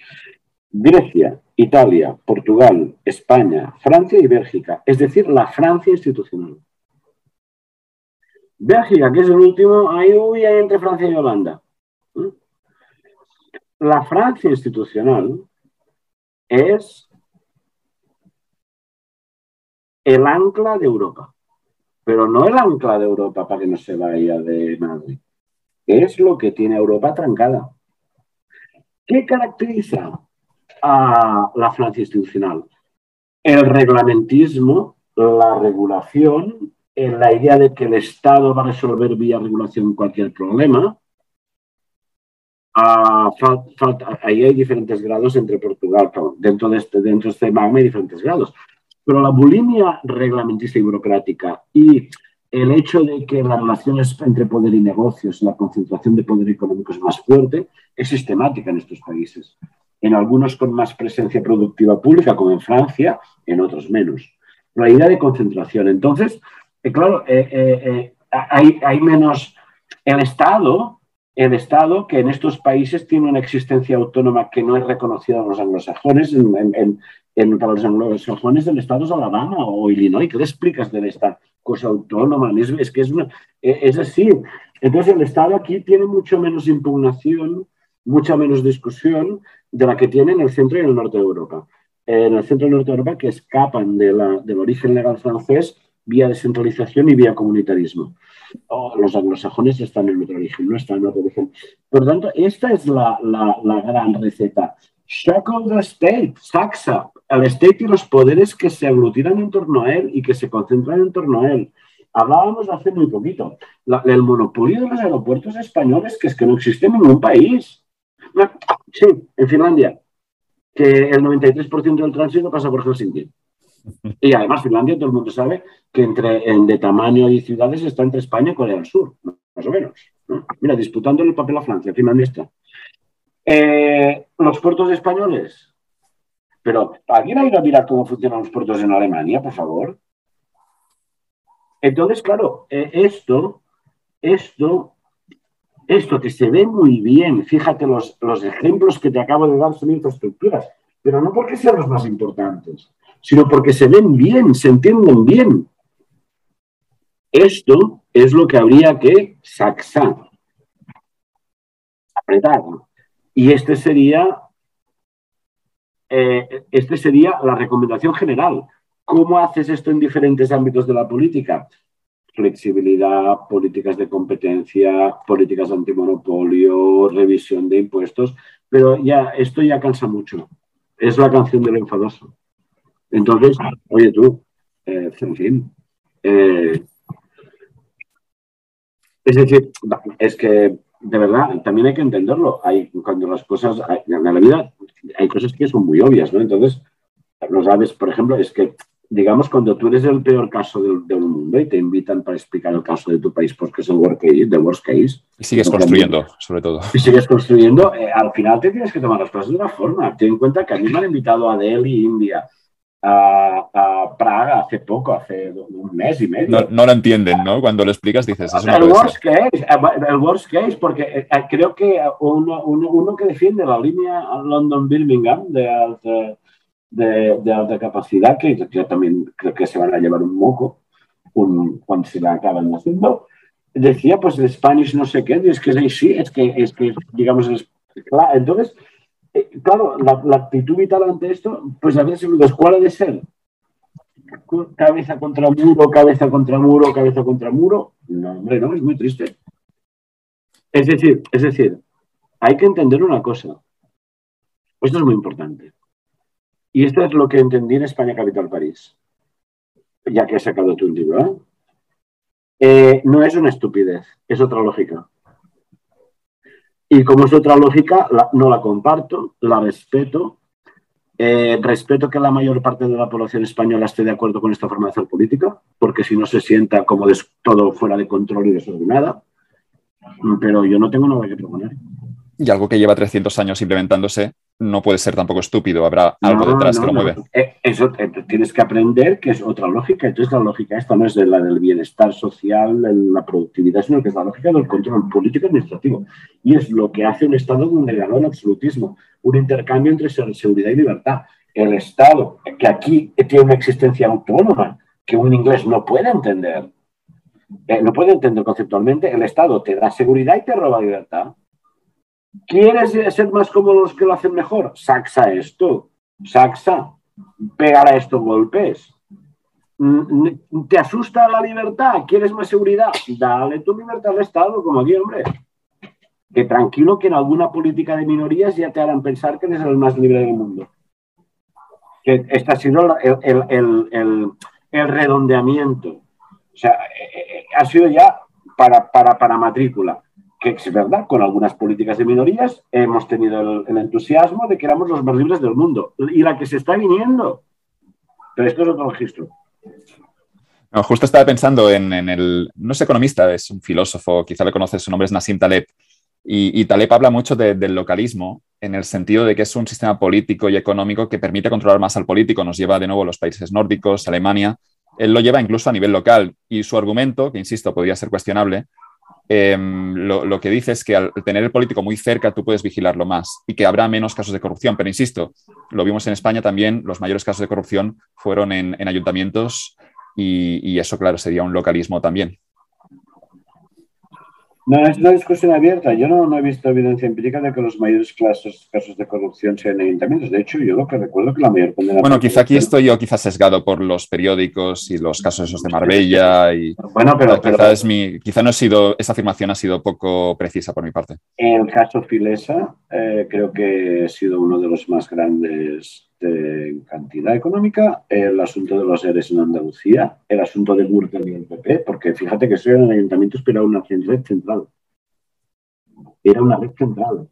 Grecia, Italia, Portugal, España, Francia y Bélgica, es decir, la Francia institucional. Bélgica, que es el último, ahí huye entre Francia y Holanda. ¿Mm? La Francia institucional es el ancla de Europa, pero no el ancla de Europa para que no se vaya de Madrid. Es lo que tiene Europa trancada. ¿Qué caracteriza a la Francia institucional. El reglamentismo, la regulación, en la idea de que el Estado va a resolver vía regulación cualquier problema. Ah, ahí hay diferentes grados entre Portugal, dentro de este, dentro de este magma hay diferentes grados. Pero la bulimia reglamentista y burocrática y el hecho de que las relaciones entre poder y negocios, la concentración de poder económico es más fuerte, es sistemática en estos países. En algunos con más presencia productiva pública, como en Francia, en otros menos. Idea de concentración. Entonces, eh, claro, eh, eh, hay, hay menos... El Estado el Estado, que en estos países tiene una existencia autónoma que no es reconocida a los anglosajones, en, en, para los anglosajones del Estado es Alabama o Illinois. ¿Qué le explicas de esta cosa autónoma? Es, que es, una, e, es así. Entonces el Estado aquí tiene mucho menos impugnación, mucha menos discusión de la que tiene en el centro y en el norte de Europa. En el centro y el norte de Europa que escapan de la, del origen legal francés vía descentralización y vía comunitarismo los anglosajones están en otro origen, no están en otro origen. Por tanto, esta es la, la, gran receta. Shackle the state, saxa, el state y los poderes que se aglutinan en torno a él y que se concentran en torno a él. Hablábamos hace muy poquito, el monopolio de los aeropuertos españoles, que es que no existe en ningún país. Sí, en Finlandia, que el 93% del tránsito pasa por Helsinki. Y además Finlandia, todo el mundo sabe que entre en, de tamaño y ciudades está entre España y Corea del Sur, más o menos. Mira, disputando el papel a Francia, Finlandia está. Eh, los puertos españoles. Pero, ¿alguien ha ido a mirar cómo funcionan los puertos en Alemania, por favor? Entonces, claro, eh, esto, esto, esto que se ve muy bien, fíjate los, los ejemplos que te acabo de dar son infraestructuras, pero no porque sean los más importantes, sino porque se ven bien, se entienden bien. Esto es lo que habría que saxar, apretar. Y este sería, eh, este sería la recomendación general. ¿Cómo haces esto en diferentes ámbitos de la política? Flexibilidad, políticas de competencia, políticas antimonopolio, revisión de impuestos, pero ya esto ya cansa mucho. Es la canción del enfadoso. Entonces, oye tú, eh, en fin, eh, es decir, es que de verdad también hay que entenderlo. Hay, cuando las cosas, en la vida hay cosas que son muy obvias, ¿no? Entonces, lo sabes, por ejemplo, es que, digamos, cuando tú eres el peor caso del, mundo y te invitan para explicar el caso de tu país porque es el worst case, the worst case. Y sigues construyendo, sobre todo. Y sigues construyendo, eh, al final te tienes que tomar las cosas de una forma. Ten en cuenta que a mí me han invitado a Delhi, India, a, Praga hace poco, hace un mes y medio. No, lo entienden, ¿no? Cuando lo explicas dices, eso el, worst case, eh, el worst case, porque eh, eh, creo que uno, uno, que defiende la línea London-Birmingham de alta, de, alta capacidad, que yo también creo que se van a llevar un moco cuando se la acaban haciendo, decía, pues el Spanish no sé qué, es que es sí, es que, es que digamos, es, entonces eh, claro, la, actitud vital ante esto, pues a veces, ¿cuál ha de ser? Cabeza contra muro, cabeza contra muro, cabeza contra muro. No, hombre, no, es muy triste. Es decir, es decir, hay que entender una cosa. Esto es muy importante. Y esto es lo que entendí en España Capital París, ya que he sacado tu libro. ¿eh? Eh, no es una estupidez, es otra lógica. Y como es otra lógica, no la comparto, la respeto. Eh, respeto que la mayor parte de la población española esté de acuerdo con esta forma de hacer política, porque si no se sienta como todo fuera de control y desordenada. Pero yo no tengo nada que proponer. Y algo que lleva 300 años implementándose no puede ser tampoco estúpido, habrá algo detrás que lo mueve. Eh, eso eh, tienes que aprender que es otra lógica. Entonces la lógica esta no es de la del bienestar social, la productividad, sino que es la lógica del control político administrativo. Y es lo que hace un Estado donde ganó el absolutismo, un intercambio entre seguridad y libertad. El Estado, que aquí tiene una existencia autónoma, que un inglés no puede entender, eh, no puede entender conceptualmente, el Estado te da seguridad y te roba libertad. ¿Quieres ser más como los que lo hacen mejor? Saxa esto, saxa, pegar a estos golpes. Mm, ¿Te asusta la libertad? ¿Quieres más seguridad? Dale tu libertad al Estado, como aquí, hombre. Que tranquilo que en alguna política de minorías ya te harán pensar que eres el más libre del mundo. Que este ha sido el, redondeamiento. O sea, eh, eh, ha sido ya para matrícula que es verdad, con algunas políticas de minorías hemos tenido el, entusiasmo de que éramos los más libres del mundo. Y la que se está viniendo, Pero esto es otro registro. justo estaba pensando en, el, no es economista, es un filósofo, quizá le conoces, su nombre es Nassim Taleb, y, Taleb habla mucho del localismo en el sentido de que es un sistema político y económico que permite controlar más al político, nos lleva de nuevo a los países nórdicos, Alemania, él lo lleva incluso a nivel local y su argumento, que insisto, podría ser cuestionable, em, lo, que dice es que al tener el político muy cerca tú puedes vigilarlo más y que habrá menos casos de corrupción. Pero insisto, lo vimos en España también, los mayores casos de corrupción fueron en, ayuntamientos y, eso, claro, sería un localismo también. No, es una discusión abierta. Yo no, he visto evidencia empírica de que los mayores casos, casos de corrupción sean en ayuntamientos. De hecho, yo lo que recuerdo que la mayor condena. Bueno, quizá aquí estoy yo quizás sesgado por los periódicos y los casos esos de Marbella. Y, bueno, pero. Quizá, es mi, quizá no ha sido, esa afirmación ha sido poco precisa por mi parte. El caso Filesa, eh, creo que ha sido uno de los más grandes en cantidad económica, el asunto de los ERES en Andalucía, el asunto de Gürtel y el PP, porque fíjate que soy en el ayuntamiento, pero era una red central. Era una red central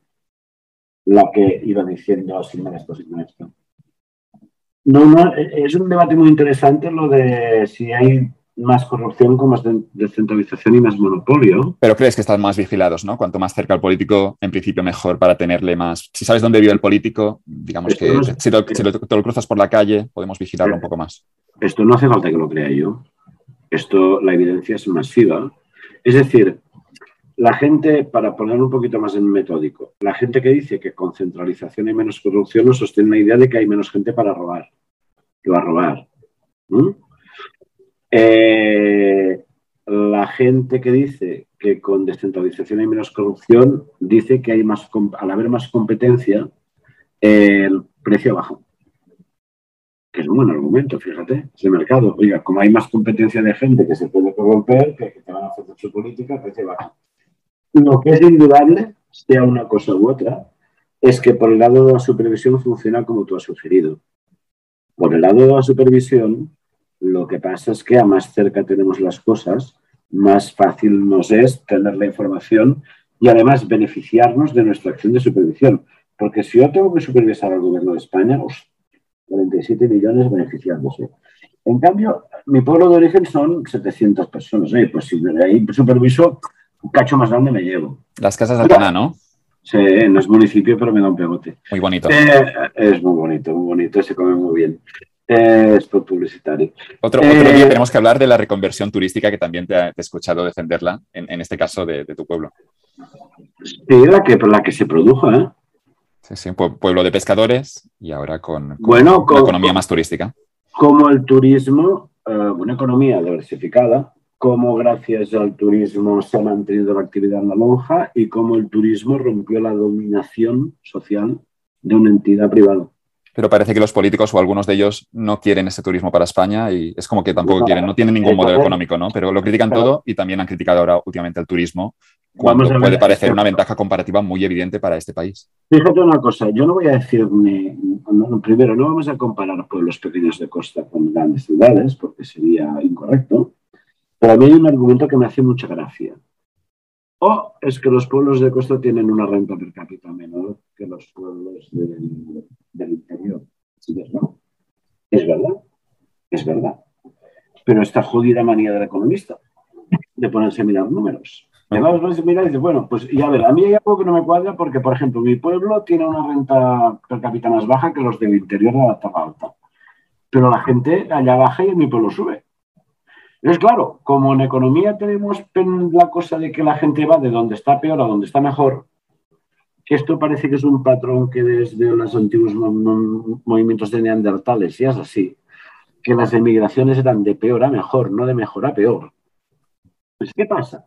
la que iba diciendo sin esto, sin esto. No, no, es un debate muy interesante lo de si hay más corrupción con más descentralización y más monopolio. Pero crees que están más vigilados, ¿no? Cuanto más cerca al político, en principio mejor para tenerle más. Si sabes dónde vive el político, digamos que si, lo, cruzas por la calle, podemos vigilarlo un poco más. Esto no hace falta que lo crea yo. Esto, la evidencia es masiva. Es decir, la gente, para ponerlo un poquito más en metódico, la gente que dice que con centralización hay menos corrupción no sostiene la idea de que hay menos gente para robar, que va a robar. Eh, la gente que dice que con descentralización hay menos corrupción dice que hay más, al haber más competencia, el precio baja. Que es un buen argumento, fíjate, es el mercado. Oiga, como hay más competencia de gente que se puede corromper, que, te van a hacer su política, el precio baja. Lo que es indudable, sea una cosa u otra, es que por el lado de la supervisión funciona como tú has sugerido. Por el lado de la supervisión, lo que pasa es que a más cerca tenemos las cosas, más fácil nos es tener la información y además beneficiarnos de nuestra acción de supervisión. Porque si yo tengo que supervisar al gobierno de España, 47 millones beneficiándose. En cambio, mi pueblo de origen son 700 personas. pues si de ahí superviso, un cacho más grande me llevo. Las casas de Altana, ¿no? Sí, no es municipio, pero me da un pegote. Muy bonito. Eh, es muy bonito, muy bonito, se come muy bien es publicitario. Otro, otro día eh, tenemos que hablar de la reconversión turística, que también te, he escuchado defenderla, en, este caso de, tu pueblo. Sí, la que, la que se produjo, ¿eh? Sí, sí, pueblo de pescadores y ahora con, una economía más turística. Como el turismo, eh, una economía diversificada, como gracias al turismo se ha mantenido la actividad en la lonja y como el turismo rompió la dominación social de una entidad privada pero parece que los políticos o algunos de ellos no quieren ese turismo para España y es como que tampoco quieren, no tienen ningún modelo económico, ¿no? Pero lo critican todo y también han criticado ahora últimamente el turismo, cuando puede parecer una ventaja comparativa muy evidente para este país. Fíjate una cosa, yo no voy a decir ni, primero, no vamos a comparar pueblos pequeños de costa con grandes ciudades, porque sería incorrecto, pero a mí hay un argumento que me hace mucha gracia. O es que los pueblos de costa tienen una renta per cápita menor que los pueblos del, interior. Es verdad, es verdad. Pero esta jodida manía del economista de ponerse a mirar números. Y vamos a mirar y dices, bueno, pues ya ver, a mí hay algo que no me cuadra porque, por ejemplo, mi pueblo tiene una renta per cápita más baja que los del interior de la tapa alta. Pero la gente allá baja y en mi pueblo sube. Es claro, como en economía tenemos la cosa de que la gente va de donde está peor a donde está mejor, esto parece que es un patrón que desde los antiguos movimientos de neandertales ya es así, que las emigraciones eran de peor a mejor, no de mejor a peor. Pues, ¿qué pasa?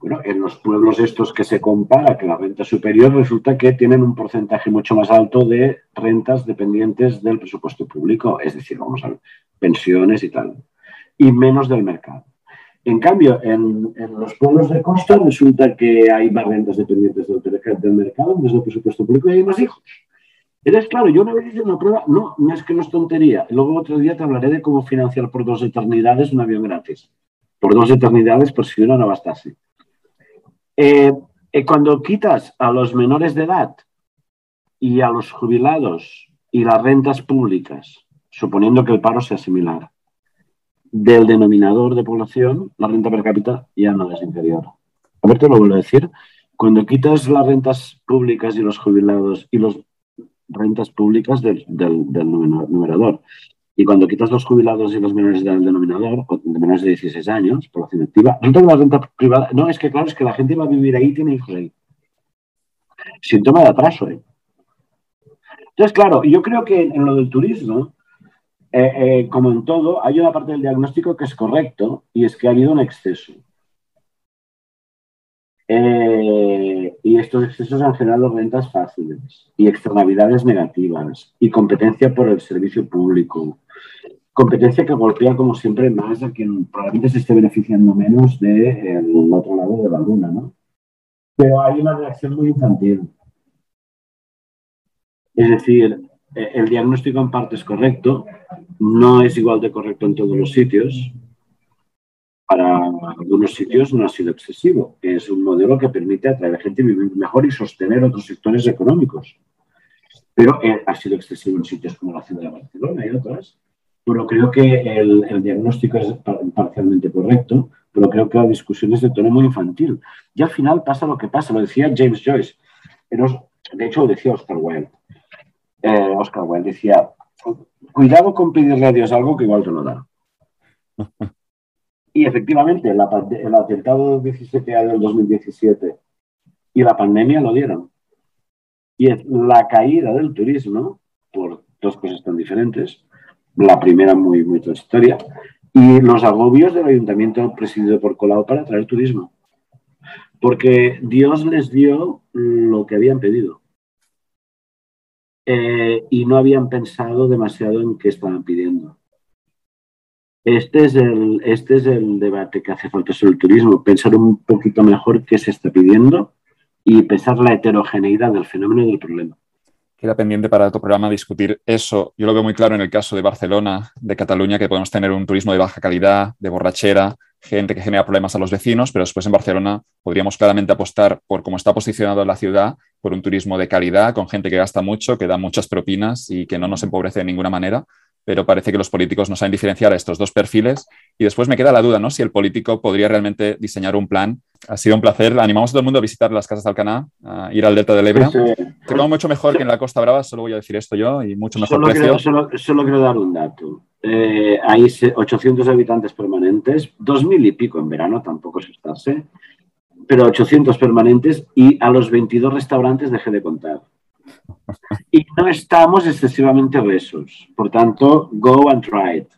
Bueno, en los pueblos estos que se compara que la renta superior resulta que tienen un porcentaje mucho más alto de rentas dependientes del presupuesto público, es decir, vamos a ver, pensiones y tal y menos del mercado. En cambio, en, los pueblos de costa resulta que hay más rentas dependientes del, mercado, desde el presupuesto público y hay más hijos. Eres claro, yo una vez hice una prueba, no, no es que no es tontería. Luego otro día te hablaré de cómo financiar por dos eternidades un avión gratis. Por dos eternidades, por si uno no bastase. Eh, eh, cuando quitas a los menores de edad y a los jubilados y las rentas públicas suponiendo que el paro sea similar, del denominador de población, la renta per cápita ya no es inferior. A ver, te lo vuelvo a decir. Cuando quitas las rentas públicas y los jubilados y las rentas públicas del, numerador, y cuando quitas los jubilados y los menores del denominador, de menores de 16 años, población activa, resulta que la renta privada. No, es que claro, es que la gente va a vivir ahí tiene hijos ahí. Síntoma de atraso, ¿eh? Entonces, claro, yo creo que en lo del turismo, eh, eh, como en todo, hay una parte del diagnóstico que es correcto y es que ha habido un exceso. Eh, y estos excesos han generado rentas fáciles y externalidades negativas y competencia por el servicio público. Competencia que golpea, como siempre, más a quien probablemente se esté beneficiando menos del otro lado de la luna, ¿no? Pero hay una reacción muy infantil. Es decir, el diagnóstico en parte es correcto, no es igual de correcto en todos los sitios. Para algunos sitios no ha sido excesivo. Es un modelo que permite atraer gente a vivir mejor y sostener otros sectores económicos. Pero eh, ha sido excesivo en sitios como la ciudad de Barcelona y otras. Pero creo que el, diagnóstico es parcialmente correcto, pero creo que la discusión es de tono muy infantil. Y al final pasa lo que pasa, lo decía James Joyce. De hecho, lo decía Oscar Wilde eh, Oscar Wilde decía, cuidado con pedirle a Dios algo que igual te lo da. Y efectivamente, el, atentado del 17A del 2017 y la pandemia lo dieron. Y la caída del turismo, por dos cosas tan diferentes, la primera muy, muy transitoria, y los agobios del ayuntamiento presidido por Colau para traer turismo. Porque Dios les dio lo que habían pedido. Eh, y no habían pensado demasiado en qué estaban pidiendo. Este es, el, este es el debate que hace falta sobre el turismo, pensar un poquito mejor qué se está pidiendo y pensar la heterogeneidad del fenómeno y del problema. Queda pendiente para otro programa discutir eso. Yo lo veo muy claro en el caso de Barcelona, de Cataluña, que podemos tener un turismo de baja calidad, de borrachera, gente que genera problemas a los vecinos, pero después en Barcelona podríamos claramente apostar por cómo está posicionado la ciudad, por un turismo de calidad, con gente que gasta mucho, que da muchas propinas y que no nos empobrece de ninguna manera, pero parece que los políticos no saben diferenciar a estos dos perfiles. Y después me queda la duda, ¿no? Si el político podría realmente diseñar un plan. Ha sido un placer. Animamos a todo el mundo a visitar las casas de Alcaná, a ir al Delta del Ebro. Sí, mucho mejor que en la Costa Brava, solo voy a decir esto yo, y mucho mejor precio. solo quiero dar un dato. Eh, hay 800 habitantes permanentes, 2.000 y pico en verano, tampoco es estarse, pero 800 permanentes y a los 22 restaurantes dejé de contar. y no estamos excesivamente obesos. Por tanto, go and try it.